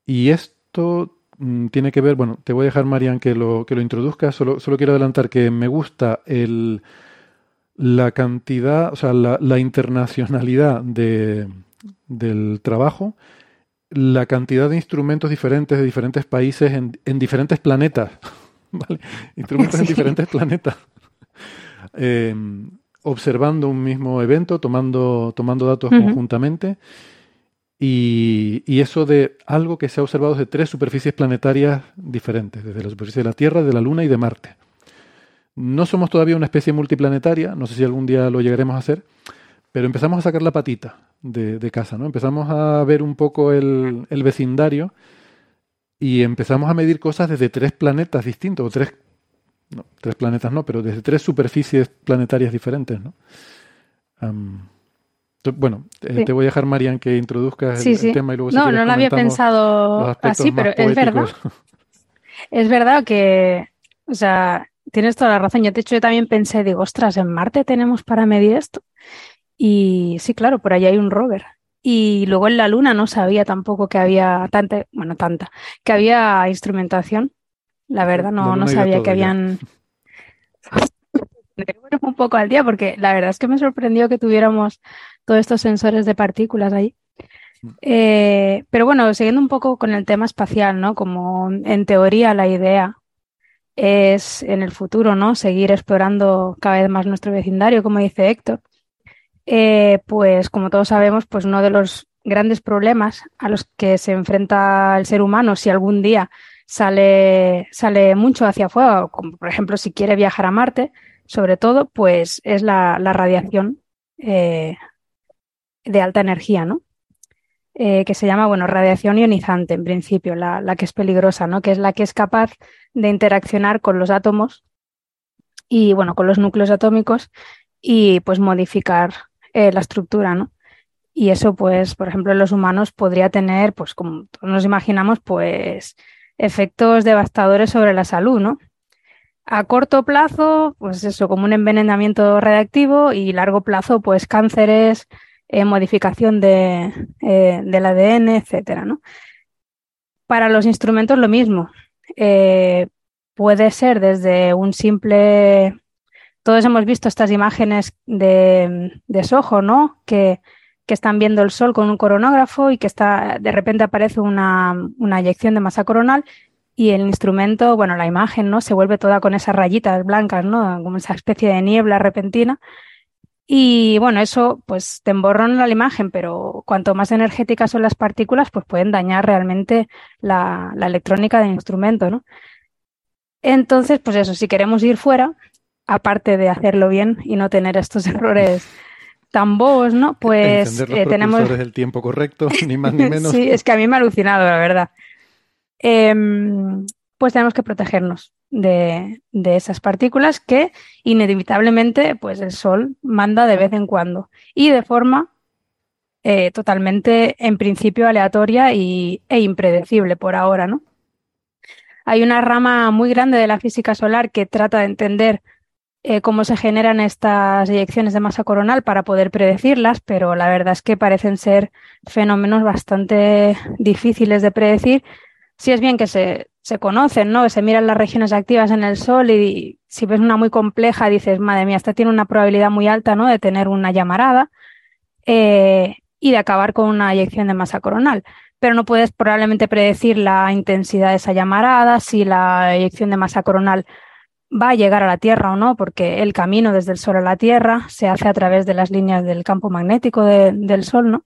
y esto mm, tiene que ver, bueno, te voy a dejar, Marian, que lo, que lo introduzca. Solo, solo quiero adelantar que me gusta el, la cantidad, o sea, la, la internacionalidad de, del trabajo, la cantidad de instrumentos diferentes de diferentes países en, en diferentes planetas, ¿vale? Instrumentos en diferentes planetas. Eh, observando un mismo evento, tomando, tomando datos conjuntamente. Y, y eso de algo que se ha observado desde tres superficies planetarias diferentes, desde la superficie de la Tierra, de la Luna y de Marte. No somos todavía una especie multiplanetaria, no sé si algún día lo llegaremos a hacer, pero empezamos a sacar la patita de, de casa, ¿no? Empezamos a ver un poco el, el vecindario y empezamos a medir cosas desde tres planetas distintos, o tres, no, tres planetas no, pero desde tres superficies planetarias diferentes, ¿no? Bueno, eh, Sí. te voy a dejar, Marian, que introduzcas el, Sí, el sí. tema y luego si No, quieres no lo había pensado así, pero es verdad. Es verdad que, o sea, tienes toda la razón. Yo, de hecho, yo también pensé, digo, ostras, ¿en Marte tenemos para medir esto? Y sí, claro, por ahí hay un rover. Y luego en la Luna no sabía tampoco que había tanta, bueno, tanta, que había instrumentación. La verdad, no, no sabía que habían. Un poco al día porque la verdad es que me sorprendió que tuviéramos todos estos sensores de partículas ahí. Eh, pero bueno, siguiendo un poco con el tema espacial, ¿no? Como en teoría la idea es en el futuro, ¿no? Seguir explorando cada vez más nuestro vecindario, como dice Héctor. Eh, pues como todos sabemos, pues uno de los grandes problemas a los que se enfrenta el ser humano si algún día sale, sale mucho hacia afuera, como por ejemplo si quiere viajar a Marte, sobre todo, pues es la, la radiación eh, de alta energía, ¿no? Eh, que se llama, bueno, radiación ionizante en principio, la, la que es peligrosa, ¿no? Que es la que es capaz de interaccionar con los átomos y, bueno, con los núcleos atómicos y pues modificar eh, la estructura, ¿no? Y eso, pues, por ejemplo, en los humanos podría tener, pues, como todos nos imaginamos, pues, efectos devastadores sobre la salud, ¿no? A corto plazo, pues eso, como un envenenamiento radiactivo y largo plazo, pues cánceres, eh, modificación de, eh, del ADN, etcétera, ¿no? Para los instrumentos lo mismo. Puede ser desde un simple todos hemos visto estas imágenes de, de Soho, ¿no? Que, que, están viendo el sol con un coronógrafo y que está, de repente aparece una, una eyección de masa coronal y el instrumento, bueno, la imagen, ¿no? Se vuelve toda con esas rayitas blancas, ¿no? Como esa especie de niebla repentina. Y bueno, eso pues te emborrona la imagen, pero cuanto más energéticas son las partículas, pues pueden dañar realmente la, la electrónica del instrumento, ¿no? Entonces, pues eso, si queremos ir fuera, aparte de hacerlo bien y no tener estos errores tan bobos, ¿no? Pues Encender los eh, tenemos del tiempo correcto, ni más ni menos. sí, es que a mí me ha alucinado, la verdad. Em, pues tenemos que protegernos de, de esas partículas que inevitablemente, pues el Sol manda de vez en cuando y de forma eh, totalmente, en principio, aleatoria y, e impredecible por ahora, ¿no? Hay una rama muy grande de la física solar que trata de entender eh, cómo se generan estas eyecciones de masa coronal para poder predecirlas, pero la verdad es que parecen ser fenómenos bastante difíciles de predecir. Si es bien que se, se conocen, ¿no? Se miran las regiones activas en el Sol y si ves una muy compleja dices, madre mía, esta tiene una probabilidad muy alta, ¿no? De tener una llamarada eh, y de acabar con una eyección de masa coronal pero no puedes probablemente predecir la intensidad de esa llamarada, si la eyección de masa coronal va a llegar a la Tierra o no, porque el camino desde el Sol a la Tierra se hace a través de las líneas del campo magnético de, del Sol, ¿no?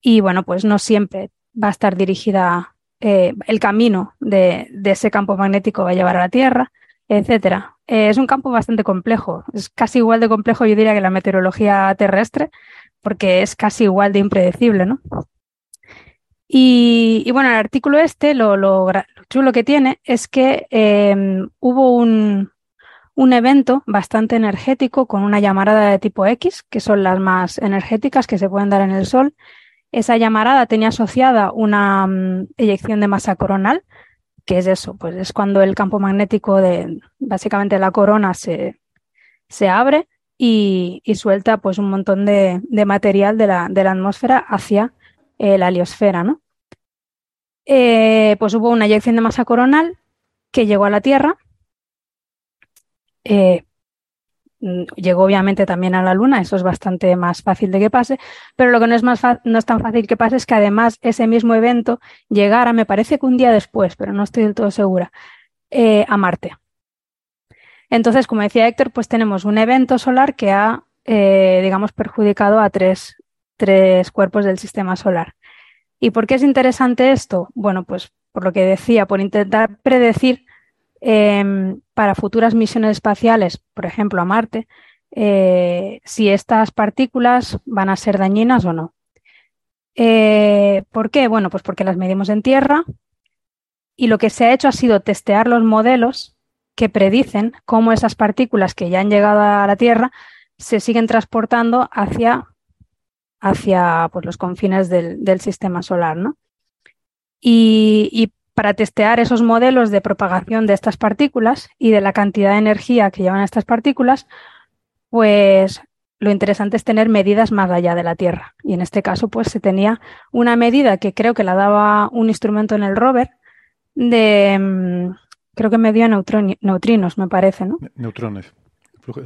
Y bueno, pues no siempre va a estar dirigida, eh, el camino de, de, ese campo magnético va a llevar a la Tierra, etcétera. Eh, es un campo bastante complejo, es casi igual de complejo, yo diría, que la meteorología terrestre, porque es casi igual de impredecible, ¿no? Y, bueno, el artículo este, lo, lo, lo, chulo que tiene es que eh, hubo un, un, evento bastante energético con una llamarada de tipo X, que son las más energéticas que se pueden dar en el Sol. Esa llamarada tenía asociada una um, eyección de masa coronal, que es eso, pues es cuando el campo magnético de básicamente la corona se, se abre y, y, suelta pues un montón de, de material de la, de la atmósfera hacia eh, la heliosfera, ¿no? Eh, pues hubo una eyección de masa coronal que llegó a la Tierra. Eh, Mm, llegó obviamente también a la Luna, eso es bastante más fácil de que pase, pero lo que no es, tan fácil que pase es que además ese mismo evento llegara, me parece que un día después, pero no estoy del todo segura, eh, a Marte. Entonces, como decía Héctor, pues tenemos un evento solar que ha, digamos, perjudicado a tres, tres cuerpos del sistema solar. ¿Y por qué es interesante esto? Bueno, pues por lo que decía, por intentar predecir Em, para futuras misiones espaciales, por ejemplo a Marte, eh, si estas partículas van a ser dañinas o no. Eh, ¿Por qué? Bueno, pues porque las medimos en tierra y lo que se ha hecho ha sido testear los modelos que predicen cómo esas partículas que ya han llegado a la Tierra se siguen transportando hacia, hacia pues, los confines del, sistema solar. ¿no? Y, y, para testear esos modelos de propagación de estas partículas y de la cantidad de energía que llevan estas partículas, pues lo interesante es tener medidas más allá de la Tierra. Y en este caso, pues se tenía una medida que creo que la daba un instrumento en el rover de, mm, creo que medía neutrinos, me parece, ¿no? Neutrones.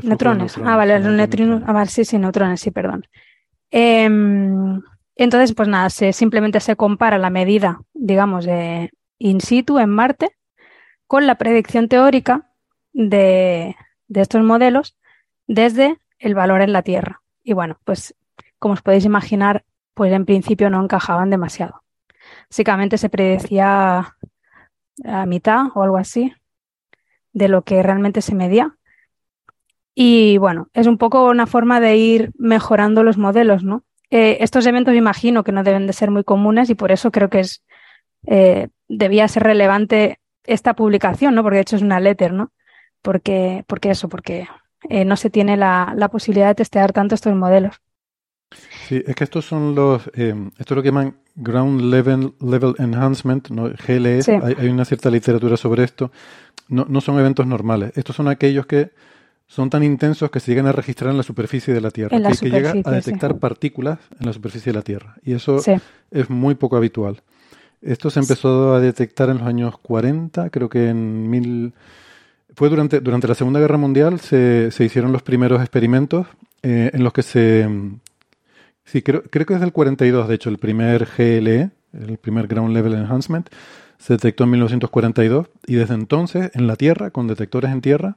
neutrones. Ah, vale, los neutrinos. Ah, vale, sí, sí, neutrones, sí, perdón. Em, entonces, pues nada, se, simplemente se compara la medida, digamos, de, in situ en Marte con la predicción teórica de, estos modelos desde el valor en la Tierra. Y bueno, pues como os podéis imaginar, pues en principio no encajaban demasiado. Básicamente se predecía a mitad o algo así de lo que realmente se medía. Y bueno, es un poco una forma de ir mejorando los modelos, ¿no? Eh, estos eventos imagino que no deben de ser muy comunes y por eso creo que es eh, debía ser relevante esta publicación, ¿no? Porque de hecho es una letter, ¿no? Porque, porque eso, porque eh, no se tiene la, posibilidad de testear tanto estos modelos. Sí, es que estos son los, eh, esto es lo que llaman Ground Level, Level Enhancement, ¿no? GLE, hay, una cierta literatura sobre esto. No, no son eventos normales, estos son aquellos que son tan intensos que se llegan a registrar en la superficie de la Tierra, que, que, llega a detectar partículas en la superficie de la Tierra. Y eso es muy poco habitual. Esto se empezó a detectar en los años 40, creo que en mil... Fue durante, durante la Segunda Guerra Mundial se, se hicieron los primeros experimentos eh, en los que se... Sí, creo, creo que es del 42, de hecho, el primer GLE, el primer Ground Level Enhancement, se detectó en 1942 y desde entonces en la Tierra, con detectores en tierra,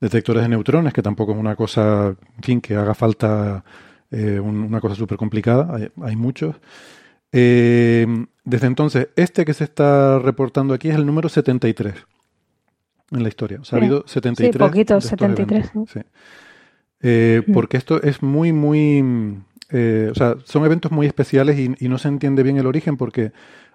detectores de neutrones, que tampoco es una cosa, en fin, que haga falta eh, una cosa súper complicada, hay, hay muchos. Eh, desde entonces, este que se está reportando aquí es el número 73 en la historia. O sea, ha habido 73. Sí, poquito, 73. Eh, mm. Porque esto es muy, muy. Eh, o sea, son eventos muy especiales y, no se entiende bien el origen porque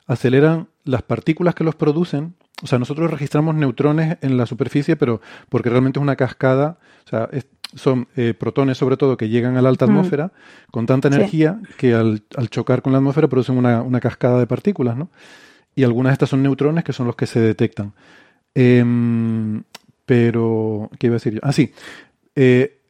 aceleran las partículas que los producen. O sea, nosotros registramos neutrones en la superficie, pero porque realmente es una cascada. O sea, es, son eh, protones sobre todo que llegan a la alta atmósfera con tanta energía que al, chocar con la atmósfera producen una, cascada de partículas, ¿no? Y algunas de estas son neutrones que son los que se detectan. Em, pero, ¿qué iba a decir yo? Ah, sí. Eh,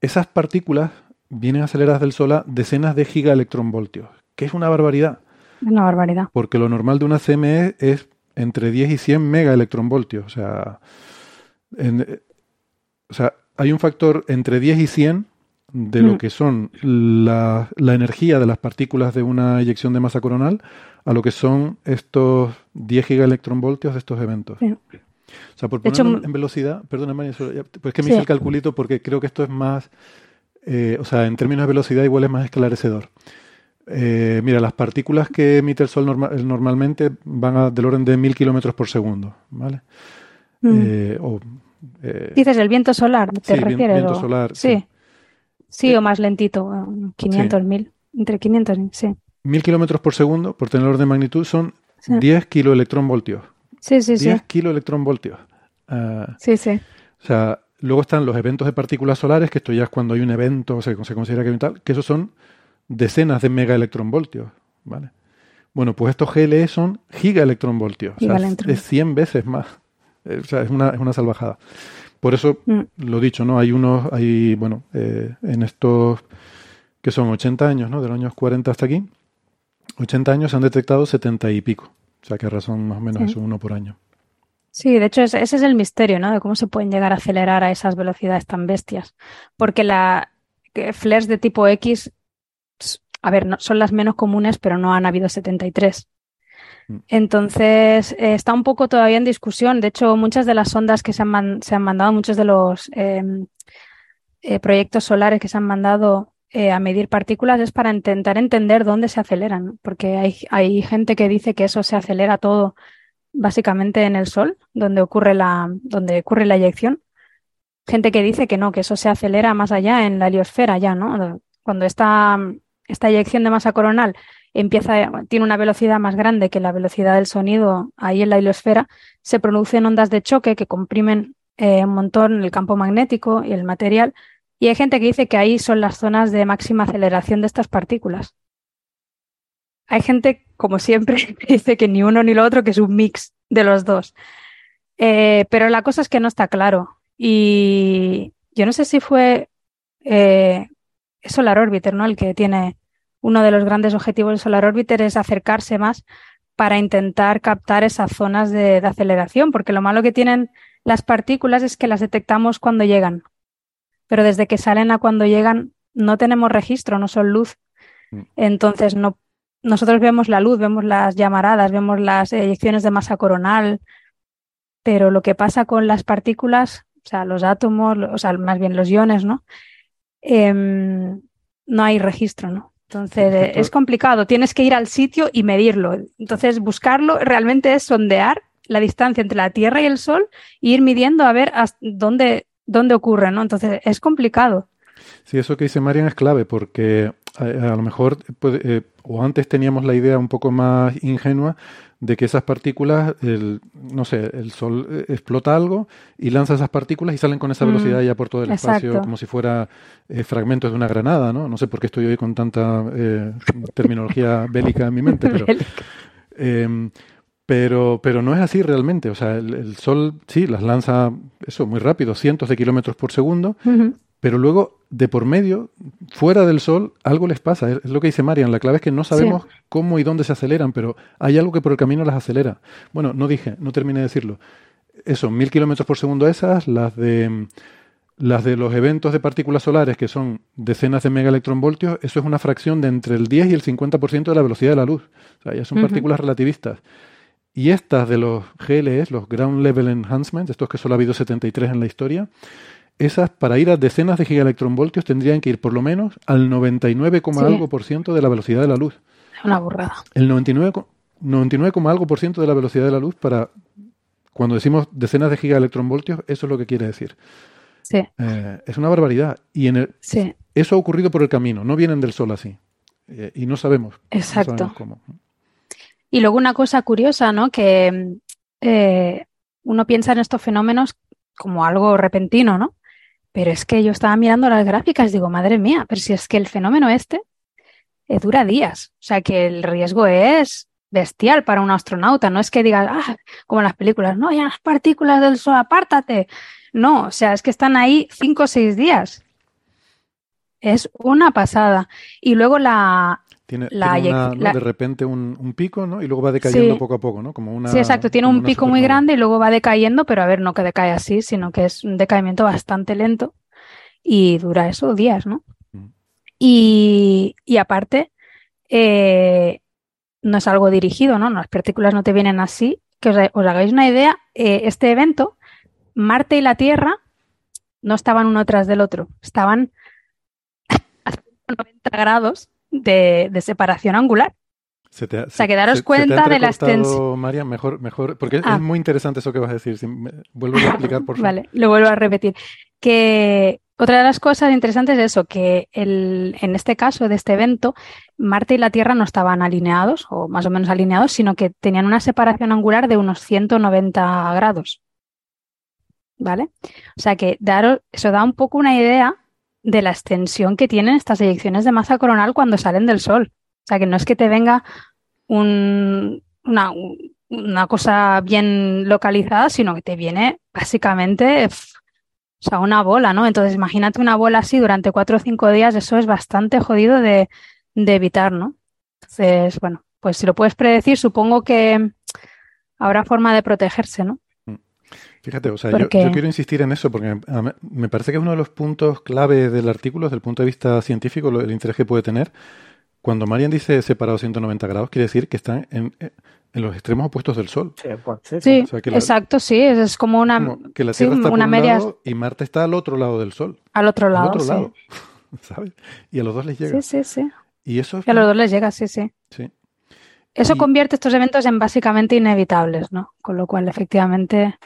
esas partículas vienen aceleradas del Sol a decenas de gigaelectronvoltios, que es una barbaridad. Una barbaridad. Porque lo normal de una CME es entre 10 y 100 megaelectronvoltios. O sea, o sea, hay un factor entre 10 y 100 de lo mm. que son la, energía de las partículas de una eyección de masa coronal a lo que son estos 10 gigaelectronvoltios de estos eventos. O sea, por ponerlo en velocidad, perdona María, pues que me hice el calculito porque creo que esto es más, eh, o sea, en términos de velocidad igual es más esclarecedor. Eh, mira, las partículas que emite el Sol normalmente van a, del orden de 1000 kilómetros por segundo, ¿vale? Mm. Eh, o eh, Dices el viento solar, ¿te sí, refieres? Viento solar, sí. Sí, o más lentito, 500, 1000, entre 500, sí. 1000 kilómetros por segundo, por tener orden de magnitud, son 10 kiloelectronvoltios. Sí, sí, 10 kiloelectronvoltios. Uh, sí, sí. O sea, luego están los eventos de partículas solares, que esto ya es cuando hay un evento, o sea, se considera que hay tal, que esos son decenas de megaelectronvoltios, ¿vale? Bueno, pues estos GLE son gigaelectronvoltios, o sea, es 100 veces más. Eh, o sea, es una, es una salvajada. Por eso, mm. lo dicho, ¿no? Hay unos, hay, bueno, eh, en estos que son 80 años, ¿no? De los años 40 hasta aquí, 80 años se han detectado 70 y pico. O sea, que razón más o menos es uno por año. Sí, de hecho ese es el misterio, ¿no? De cómo se pueden llegar a acelerar a esas velocidades tan bestias. Porque la flares de tipo X, a ver, no, son las menos comunes, pero no han habido 73. Mm. Entonces, eh, está un poco todavía en discusión. De hecho, muchas de las ondas que se han, se han mandado, muchos de los em, eh, proyectos solares que se han mandado eh, a medir partículas es para intentar entender dónde se aceleran, porque hay, hay gente que dice que eso se acelera todo básicamente en el Sol, donde ocurre la, donde ocurre la eyección. Gente que dice que no, que eso se acelera más allá en la heliosfera ya, ¿no? Cuando esta, esta eyección de masa coronal empieza, tiene una velocidad más grande que la velocidad del sonido ahí en la heliosfera, se producen ondas de choque que comprimen eh, un montón el campo magnético y el material. Y hay gente que dice que ahí son las zonas de máxima aceleración de estas partículas. Hay gente, como siempre, que dice que ni uno ni lo otro, que es un mix de los dos. Eh, pero la cosa es que no está claro. Y yo no sé si fue eh, Solar Orbiter, ¿no? El que tiene uno de los grandes objetivos del Solar Orbiter es acercarse más para intentar captar esas zonas de, aceleración, porque lo malo que tienen las partículas es que las detectamos cuando llegan, pero desde que salen a cuando llegan no tenemos registro, no son luz. Mm. Entonces no, nosotros vemos la luz, vemos las llamaradas, vemos las eyecciones de masa coronal, pero lo que pasa con las partículas, o sea, los átomos, o sea, más bien los iones, ¿no? Em, no hay registro, ¿no? Entonces es complicado, tienes que ir al sitio y medirlo. Entonces buscarlo realmente es sondear la distancia entre la Tierra y el Sol e ir midiendo a ver dónde, dónde ocurre, ¿no? Entonces es complicado. Sí, eso que dice Marian es clave porque a, lo mejor, eh, o antes teníamos la idea un poco más ingenua de que esas partículas, el, no sé, el Sol eh, explota algo y lanza esas partículas y salen con esa velocidad ya por todo el espacio, como si fuera eh, fragmentos de una granada, ¿no? No sé por qué estoy hoy con tanta terminología bélica en mi mente, pero, em, pero, pero no es así realmente. O sea, el, Sol sí las lanza, eso, muy rápido, cientos de kilómetros por segundo, pero luego de por medio, fuera del Sol, algo les pasa. Es lo que dice Marian. La clave es que no sabemos cómo y dónde se aceleran, pero hay algo que por el camino las acelera. Bueno, no dije, no terminé de decirlo. Eso, mil kilómetros por segundo esas, las de las de los eventos de partículas solares, que son decenas de megaelectronvoltios, eso es una fracción de entre el 10 y el 50% de la velocidad de la luz. O sea, ya son partículas relativistas. Y estas de los GLEs, los Ground Level Enhancements, estos que solo ha habido 73 en la historia, esas para ir a decenas de gigaelectronvoltios tendrían que ir por lo menos al 99, algo por ciento de la velocidad de la luz. Una burrada. El 99, 99, algo por ciento de la velocidad de la luz para cuando decimos decenas de gigaelectronvoltios, eso es lo que quiere decir. Sí. Eh, es una barbaridad. Y en el, sí. eso ha ocurrido por el camino, no vienen del sol así. Eh, y no sabemos. Exacto. cómo. Y luego una cosa curiosa, ¿no? Que eh, uno piensa en estos fenómenos como algo repentino, ¿no? Pero es que yo estaba mirando las gráficas digo, madre mía, pero si es que el fenómeno este eh, dura días. O sea que el riesgo es bestial para un astronauta. No es que digas, ah, como en las películas, no, ya las partículas del Sol, apártate. No, o sea, es que están ahí cinco o seis días. Es una pasada. Y luego la, tiene, de repente un, pico, ¿no? Y luego va decayendo poco a poco, ¿no? Como una, sí, exacto. Tiene un pico muy grande y luego va decayendo, pero a ver, no que decae así, sino que es un decaimiento bastante lento y dura eso días, ¿no? Mm. Y, aparte, eh, no es algo dirigido, ¿no? Las partículas no te vienen así. Que os, hagáis una idea, eh, este evento, Marte y la Tierra no estaban uno tras del otro, estaban a 90 grados de, separación angular. o sea, que daros cuenta de la extensión. María, mejor, mejor, porque es ah. muy interesante eso que vas a decir. vuelvo a explicar, por favor. Vale, lo vuelvo a repetir. Que otra de las cosas interesantes es eso, que el, en este caso de este evento, Marte y la Tierra no estaban alineados, o más o menos alineados, sino que tenían una separación angular de unos 190 grados. ¿Vale? O sea que daros, eso da un poco una idea de la extensión que tienen estas eyecciones de masa coronal cuando salen del Sol. O sea, que no es que te venga una, una, cosa bien localizada, sino que te viene básicamente o sea, una bola, ¿no? Entonces, imagínate una bola así durante cuatro o cinco días, eso es bastante jodido de, de evitar, ¿no? Entonces, bueno, pues si lo puedes predecir, supongo que habrá forma de protegerse, ¿no? Fíjate, o sea, yo, yo quiero insistir en eso porque me parece que es uno de los puntos clave del artículo desde el punto de vista científico, lo- el interés que puede tener. Cuando Marian dice separado 190 grados, quiere decir que están en, en los extremos opuestos del Sol. Sí, pues, sí, Sí, O sea, que la- exacto, sí, es, como una, Como que la sí, Tierra está por una un media lado y Marte está al otro lado del Sol. al otro Al lado. otro sí. lado. ¿Sabes? Y a los dos les llega. Sí, sí, sí. Y eso es Y a los dos les llega, sí, sí. Sí. Eso Y- convierte estos eventos en básicamente inevitables, ¿no? Con lo cual, efectivamente,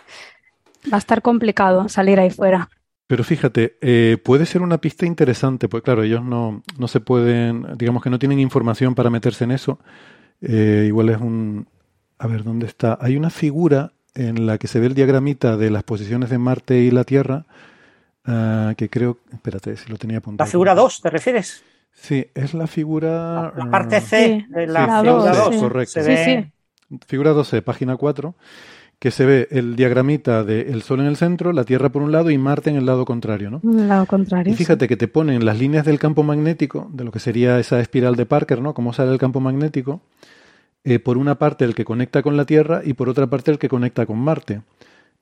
va a estar complicado salir ahí fuera. Pero fíjate, eh, puede ser una pista interesante, pues claro, ellos no, no se pueden, digamos que no tienen información para meterse en eso. Eh, igual es un... A ver, ¿dónde está? Hay una figura en la que se ve el diagramita de las posiciones de Marte y la Tierra, ah, que creo... Espérate, si lo tenía apuntado. La figura 2, ¿te refieres? Sí, es la figura... La parte C Sí, de la, la figura dos, 2. sí. correcto. Se Sí, ve- sí. Figura 12, página 4, que se ve el diagramita del Sol en el centro, la Tierra por un lado y Marte en el lado contrario, ¿no? Al lado contrario. Y fíjate que te ponen las líneas del campo magnético, de lo que sería esa espiral de Parker, ¿no? Cómo sale el campo magnético, eh, por una parte el que conecta con la Tierra y por otra parte el que conecta con Marte.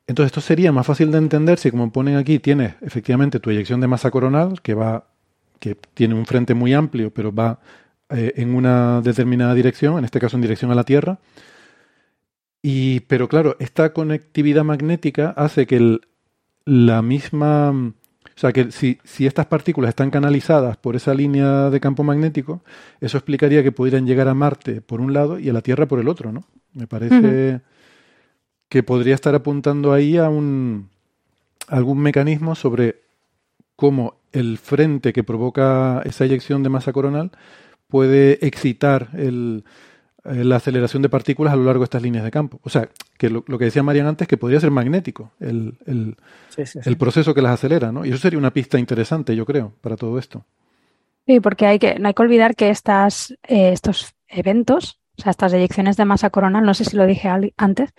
Entonces esto sería más fácil de entender si como ponen aquí tienes efectivamente tu eyección de masa coronal, que va, que tiene un frente muy amplio, pero va eh, en una determinada dirección, en este caso en dirección a la Tierra. Y, pero claro, esta conectividad magnética hace que el- la misma, o sea, que si, si estas partículas están canalizadas por esa línea de campo magnético, eso explicaría que pudieran llegar a Marte por un lado y a la Tierra por el otro, ¿no? Me parece que podría estar apuntando ahí a un algún mecanismo sobre cómo el frente que provoca esa eyección de masa coronal puede excitar el, la aceleración de partículas a lo largo de estas líneas de campo. O sea, que lo, lo que decía Marian antes, que podría ser magnético el, el- Sí, sí, sí. el proceso que las acelera, ¿no? Y eso sería una pista interesante, yo creo, para todo esto. Sí, porque hay que, no hay que olvidar que estas, eh, estos eventos, o sea, estas eyecciones de masa coronal, no sé si lo dije antes,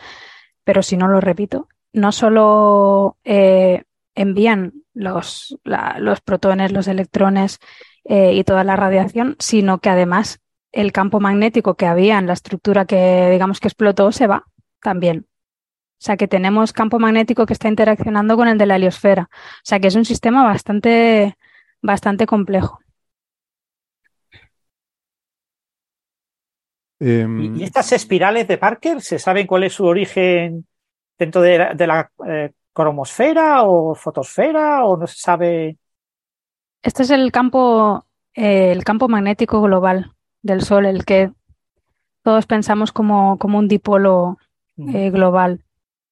pero si no lo repito, no solo eh, envían los, la- los protones, los electrones eh, y toda la radiación, sino que además el campo magnético que había en la estructura que digamos que explotó se va también. O sea que tenemos campo magnético que está interaccionando con el de la heliosfera. O sea que es un sistema bastante, bastante complejo. Em, ¿Y, y estas espirales de Parker, se saben cuál es su origen dentro de la, de la, eh, cromosfera o fotosfera o no se sabe? Este es el campo, eh, el campo magnético global del Sol, el que todos pensamos como, como un dipolo eh, global,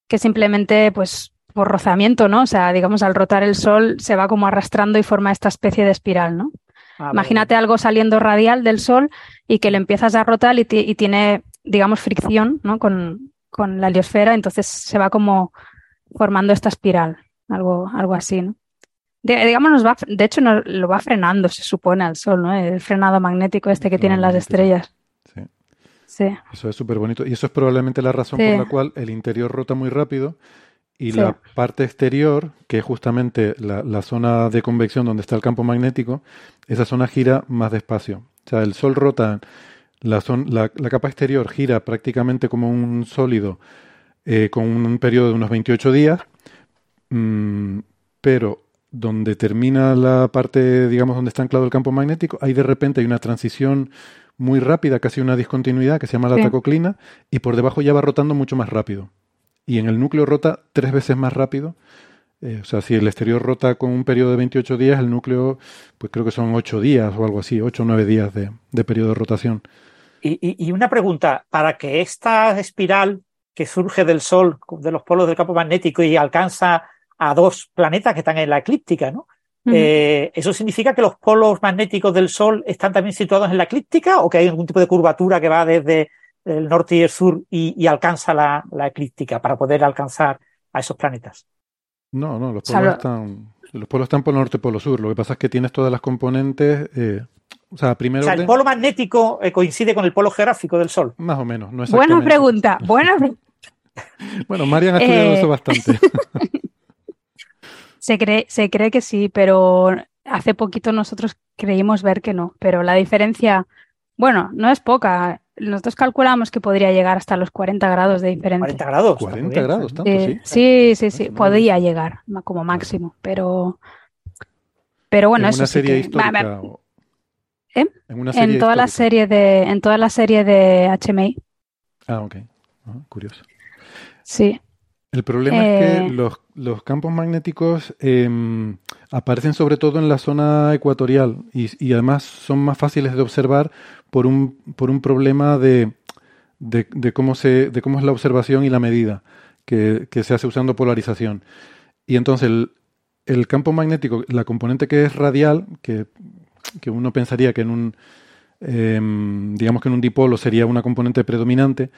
que simplemente, pues, por rozamiento, ¿no? O sea, digamos, al rotar el Sol se va como arrastrando y forma esta especie de espiral, ¿no? Ah. Imagínate algo saliendo radial del Sol y que lo empiezas a rotar y tiene, digamos, fricción, ¿no? Con, con la heliosfera, entonces se va como formando esta espiral, algo, algo así, ¿no? De- digamos, nos va, de hecho, nos, lo va frenando, se supone, al Sol, ¿no? El frenado magnético este que tienen las estrellas. sí. Sí, Eso es súper bonito. Y eso es probablemente la razón Sí. por la cual el interior rota muy rápido y Sí. la parte exterior, que es justamente la, la zona de convección donde está el campo magnético, esa zona gira más despacio. O sea, el Sol rota, la, zon- la, la capa exterior gira prácticamente como un sólido eh, con un periodo de unos 28 días, mm, pero donde termina la parte, digamos, donde está anclado el campo magnético, ahí de repente hay una transición muy rápida, casi una discontinuidad que se llama la Sí. tacoclina, y por debajo ya va rotando mucho más rápido. Y en el núcleo rota tres veces más rápido. Eh, o sea, si el exterior rota con un periodo de 28 días, el núcleo, pues creo que son 8 días o algo así, 8 o 9 días de, de periodo de rotación. Y, y- y una pregunta, para que esta espiral que surge del Sol, de los polos del campo magnético y alcanza a dos planetas que están en la eclíptica, ¿no? Eh, ¿Eso significa que los polos magnéticos del Sol están también situados en la eclíptica o que hay algún tipo de curvatura que va desde el norte y el sur y, y alcanza la, la eclíptica para poder alcanzar a esos planetas? No, no, los O sea, polos lo- están, los polos están por norte y polo sur. Lo que pasa es que tienes todas las componentes, eh, o sea, primero O sea, el polo magnético eh, coincide con el polo geográfico del Sol. más o menos, no Buena exactamente. pregunta, buena pre- Bueno, Marian ha estudiado Eh, eso bastante. Se cree, se cree que sí, pero hace poquito nosotros creímos ver que no. Pero la diferencia, bueno, no es poca. nosotros calculamos que podría llegar hasta los 40 grados de diferencia. 40 grados. 40 grados, tanto, Eh, sí. sí, sí, sí, podría llegar como máximo, pero, pero bueno, en eso una sí serie que- histórica. va, va, o- ¿Eh? En una serie en toda la serie de, en toda la serie de HMI, Ah, ok. Ah, curioso. sí. El problema es Eh. que los, los campos magnéticos em, aparecen sobre todo en la zona ecuatorial y, y además son más fáciles de observar por un, por un problema de, de, de cómo se, de cómo es la observación y la medida que, se hace usando polarización. Y entonces el, el campo magnético, la componente que es radial, que, que uno pensaría que en un, em, digamos que en un dipolo sería una componente predominante,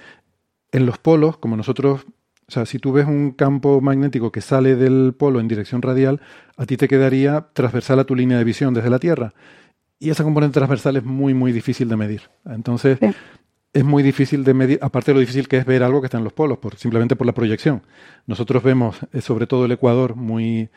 en los polos, como nosotros, o sea, si tú ves un campo magnético que sale del polo en dirección radial, a ti te quedaría transversal a tu línea de visión desde la Tierra. Y esa componente transversal es muy, muy difícil de medir. Entonces, Sí. es muy difícil de medir, aparte de lo difícil que es ver algo que está en los polos, por, simplemente por la proyección. Nosotros vemos, eh, sobre todo el Ecuador, muy,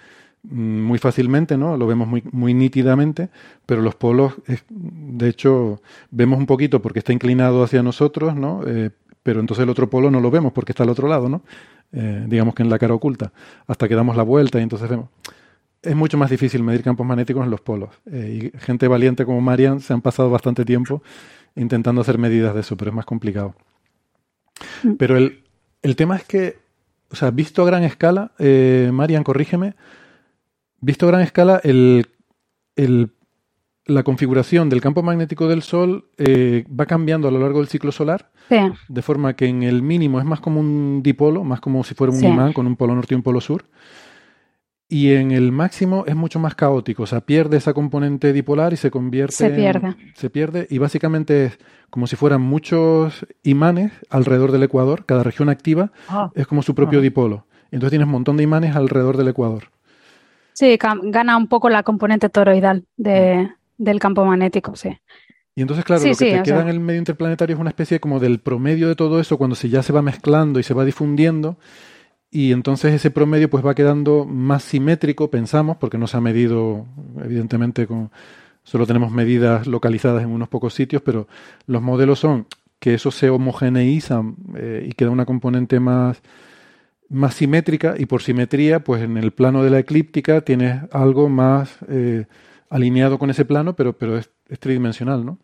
mm, muy fácilmente, ¿no? Lo vemos muy, muy nítidamente, pero los polos, de hecho, vemos un poquito porque está inclinado hacia nosotros, ¿no? Eh, pero entonces el otro polo no lo vemos porque está al otro lado, ¿no? Eh, digamos que en la cara oculta, hasta que damos la vuelta y entonces vemos. Es mucho más difícil medir campos magnéticos en los polos. Eh, y gente valiente como Marian se han pasado bastante tiempo intentando hacer medidas de eso, pero es más complicado. Mm. Pero el, el tema es que, o sea, visto a gran escala, eh, Marian, corrígeme, visto a gran escala, el, el- la configuración del campo magnético del Sol eh, va cambiando a lo largo del ciclo solar, Sí, de forma que en el mínimo es más como un dipolo, más como si fuera un Sí. imán con un polo norte y un polo sur. Y en el máximo es mucho más caótico, o sea, pierde esa componente dipolar y se convierte Se en- pierde. se pierde y básicamente es como si fueran muchos imanes alrededor del ecuador, cada región activa Ah, es como su propio Ah. dipolo. Entonces tienes un montón de imanes alrededor del ecuador. sí, gana un poco la componente toroidal de, del campo magnético, sí. Y entonces, claro, Sí, lo que sí, te queda sea- en el medio interplanetario es una especie como del promedio de todo eso cuando se ya se va mezclando y se va difundiendo. Y entonces ese promedio pues va quedando más simétrico, pensamos, porque no se ha medido, evidentemente, con, solo tenemos medidas localizadas en unos pocos sitios, pero los modelos son que eso se homogeneiza eh, y queda una componente más, más simétrica y por simetría, pues en el plano de la eclíptica tienes algo más eh, alineado con ese plano, pero, pero es, es tridimensional, ¿no?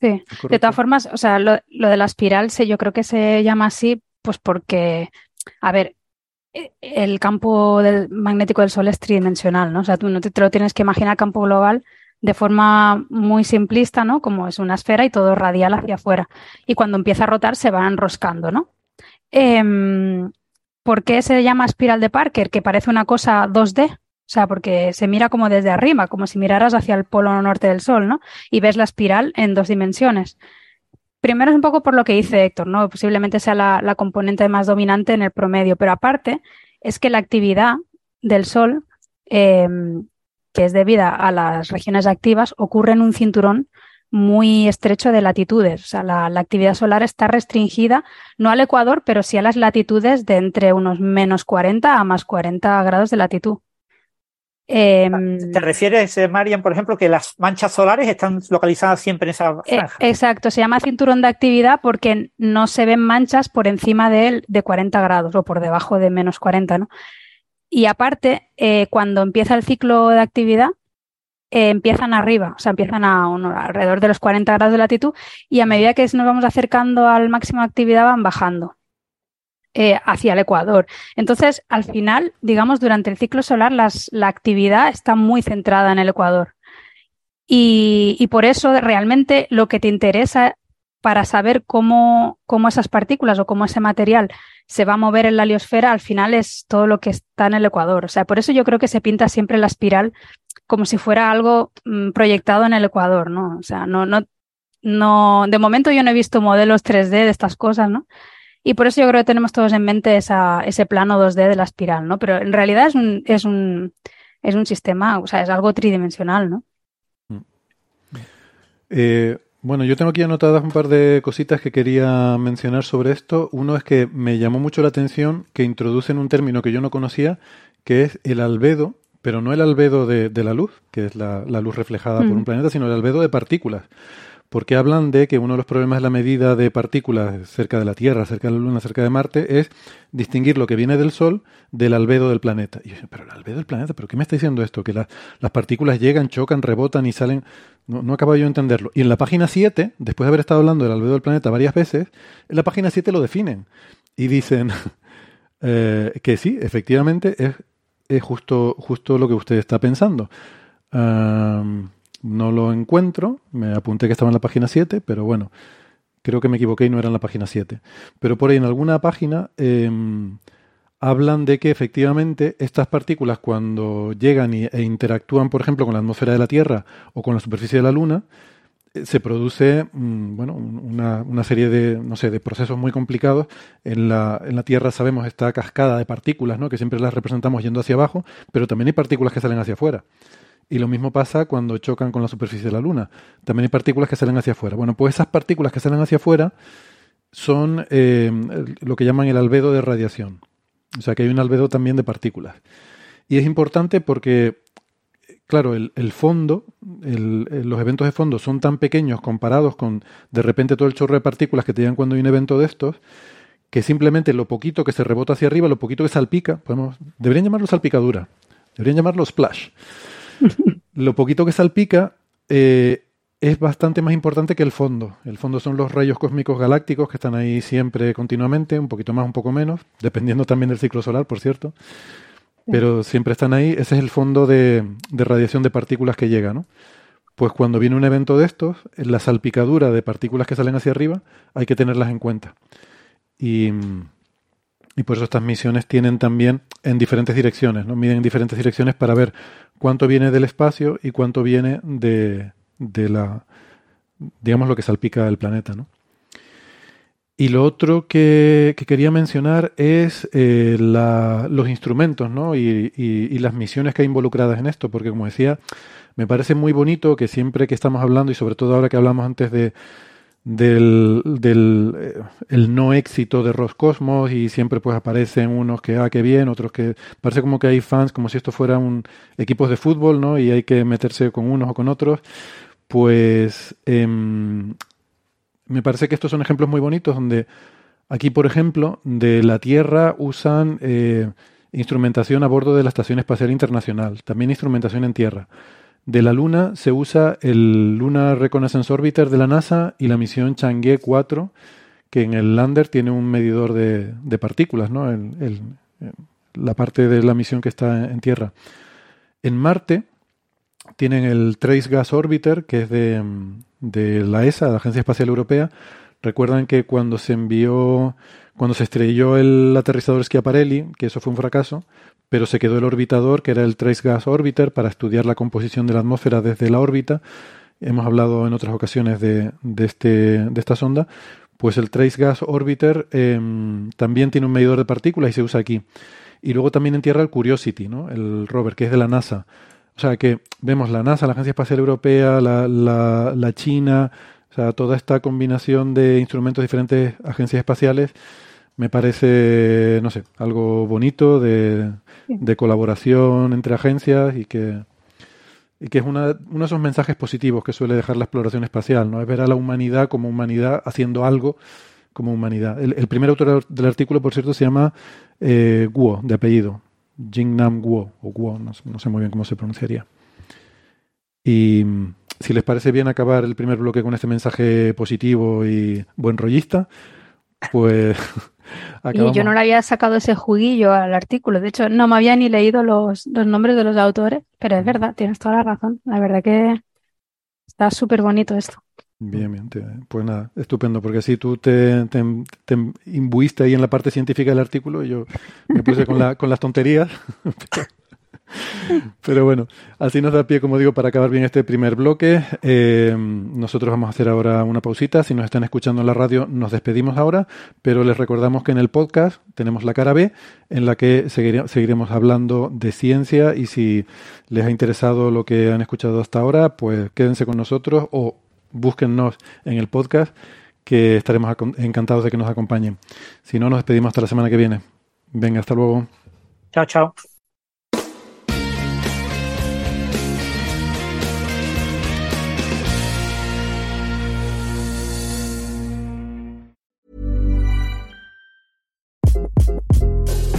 Sí. ¿Es De todas formas, o sea, lo, lo de la espiral, sí, yo creo que se llama así, pues porque, a ver, e- el campo del, magnético del Sol es tridimensional, ¿no? O sea, tú no te, te lo tienes que imaginar campo global de forma muy simplista, ¿no? Como es una esfera y todo radial hacia afuera. Y cuando empieza a rotar se va enroscando, ¿no? Em, ¿por qué se llama espiral de Parker? Que parece una cosa 2D. O sea, porque se mira como desde arriba, como si miraras hacia el polo norte del Sol, ¿no? y ves la espiral en dos dimensiones. Primero es un poco por lo que dice Héctor, ¿no? Posiblemente sea la, componente más dominante en el promedio, pero aparte es que la actividad del Sol, eh, que es debida a las regiones activas, ocurre en un cinturón muy estrecho de latitudes. O sea, la, la actividad solar está restringida no al ecuador, pero sí a las latitudes de entre unos menos 40 a más 40 grados de latitud. Em, ¿Te refieres, eh, Marian, por ejemplo, que las manchas solares están localizadas siempre en esa Eh, franja? exacto, se llama cinturón de actividad porque no se ven manchas por encima de él de 40 grados o por debajo de menos 40, ¿no? Y aparte, eh, cuando empieza el ciclo de actividad, empiezan arriba, o sea, empiezan a uno- alrededor de los 40 grados de latitud y a medida que nos vamos acercando al máximo de actividad van bajando eh, hacia el ecuador. Entonces, al final, digamos, durante el ciclo solar, la actividad está muy centrada en el ecuador. Y, y por eso realmente lo que te interesa para saber cómo, cómo esas partículas o cómo ese material se va a mover en la heliosfera, al final es todo lo que está en el ecuador. O sea, por eso yo creo que se pinta siempre la espiral como si fuera algo mm, proyectado en el ecuador, ¿no? O sea, no, no, no, de momento yo no he visto modelos 3D de estas cosas, ¿no? Y por eso yo creo que tenemos todos en mente esa, ese plano 2D de la espiral, ¿no? Pero en realidad es un, es un, es un sistema, o sea, es algo tridimensional, ¿no? Eh, bueno, yo tengo aquí anotadas un par de cositas que quería mencionar sobre esto. Uno es que me llamó mucho la atención que introducen un término que yo no conocía, que es el albedo, pero no el albedo de, de la luz, que es la, la luz reflejada por Mm. un planeta, sino el albedo de partículas. Porque hablan de que uno de los problemas de la medida de partículas cerca de la Tierra, cerca de la Luna, cerca de Marte, es distinguir lo que viene del Sol del albedo del planeta. Y yo, pero el albedo del planeta, ¿pero qué me está diciendo esto? Que las partículas llegan, chocan, rebotan y salen... No, no acabo yo de entenderlo. Y en la página 7, después de haber estado hablando del albedo del planeta varias veces, en la página 7 lo definen. Y dicen eh, que sí, efectivamente es, es, justo, justo lo que usted está pensando. No lo encuentro, me apunté que estaba en la página 7, pero bueno, creo que me equivoqué y no era en la página 7. Pero por ahí en alguna página em, hablan de que efectivamente estas partículas cuando llegan e interactúan, por ejemplo, con la atmósfera de la Tierra o con la superficie de la Luna, se produce mm, bueno, una, una, serie de, no sé, de procesos muy complicados. En la, en la Tierra sabemos esta cascada de partículas, ¿no? que siempre las representamos yendo hacia abajo, pero también hay partículas que salen hacia afuera. Y lo mismo pasa cuando chocan con la superficie de la Luna. También hay partículas que salen hacia afuera. Bueno, pues esas partículas que salen hacia afuera son eh, lo que llaman el albedo de radiación. O sea que hay un albedo también de partículas. Y es importante porque claro, el, fondo, los eventos de fondo son tan pequeños comparados con de repente todo el chorro de partículas que te llegan cuando hay un evento de estos, que simplemente lo poquito que se rebota hacia arriba, lo poquito que salpica, podemos, deberían llamarlo salpicadura, deberían llamarlo splash. lo poquito que salpica eh, es bastante más importante que el fondo. El fondo son los rayos cósmicos galácticos que están ahí siempre continuamente, un poquito más, un poco menos, dependiendo también del ciclo solar, por cierto pero siempre están ahí. Ese es el fondo de, radiación de partículas que llega, ¿no? Pues cuando viene un evento de estos, la salpicadura de partículas que salen hacia arriba hay que tenerlas en cuenta. Y, y por eso estas misiones tienen también en diferentes direcciones, ¿no? Miden en diferentes direcciones para ver cuánto viene del espacio y cuánto viene de, de la, digamos, lo que salpica el planeta, ¿no? Y lo otro que, quería mencionar es eh, los instrumentos ¿no? Y, las misiones que hay involucradas en esto, porque como decía, me parece muy bonito que siempre que estamos hablando, y sobre todo ahora que hablamos antes de, del, eh, el no éxito de Roscosmos y siempre pues aparecen unos que, ah, qué bien, otros que parece como que hay fans como si esto fuera un equipos de fútbol, ¿no? Y hay que meterse con unos o con otros. Pues em, me parece que estos son ejemplos muy bonitos donde aquí, por ejemplo, de la Tierra usan eh, instrumentación a bordo de la Estación Espacial Internacional, también instrumentación en tierra. De la Luna se usa el Lunar Reconnaissance Orbiter de la NASA y la misión Chang'e 4, que en el lander tiene un medidor de, partículas, ¿no? la parte de la misión que está en tierra. En Marte tienen el Trace Gas Orbiter, que es de, de la ESA, la Agencia Espacial Europea. Recuerdan que cuando se envió, cuando se estrelló el aterrizador Schiaparelli, que eso fue un fracaso, pero se quedó el orbitador, que era el Trace Gas Orbiter, para estudiar la composición de la atmósfera desde la órbita. Hemos hablado en otras ocasiones de, de, este, de esta sonda. Pues el Trace Gas Orbiter em, también tiene un medidor de partículas y se usa aquí. Y luego también en tierra el Curiosity, ¿no? el rover, que es de la NASA. O sea que vemos la NASA, la Agencia Espacial Europea, la, la, China, o sea, toda esta combinación de instrumentos de diferentes agencias espaciales me parece, no sé, algo bonito de, de colaboración entre agencias y que, y que es una, uno de esos mensajes positivos que suele dejar la exploración espacial, ¿no? Es ver a la humanidad como humanidad haciendo algo como humanidad. El, primer autor del artículo, por cierto, se llama eh, Guo, de apellido, Jingnam Guo, o Guo, no, sé muy bien cómo se pronunciaría. Y si les parece bien acabar el primer bloque con este mensaje positivo y buen rollista, pues Y yo no le había sacado ese juguillo al artículo. De hecho, no me había ni leído los, los nombres de los autores, pero es verdad, tienes toda la razón. La verdad que está súper bonito esto. Bien, bien. Pues nada, estupendo, porque así tú te, te, imbuiste ahí en la parte científica del artículo y yo me puse con, la, con las tonterías. Pero bueno, así nos da pie, como digo, para acabar bien este primer bloque. Eh, nosotros vamos a hacer ahora una pausita. Si nos están escuchando en la radio, nos despedimos ahora, pero les recordamos que en el podcast tenemos la cara B, en la que seguiremos hablando de ciencia y si les ha interesado lo que han escuchado hasta ahora, pues quédense con nosotros o búsquennos en el podcast, que estaremos encantados de que nos acompañen. Si no, nos despedimos hasta la semana que viene. Venga, hasta luego. Chao, chao.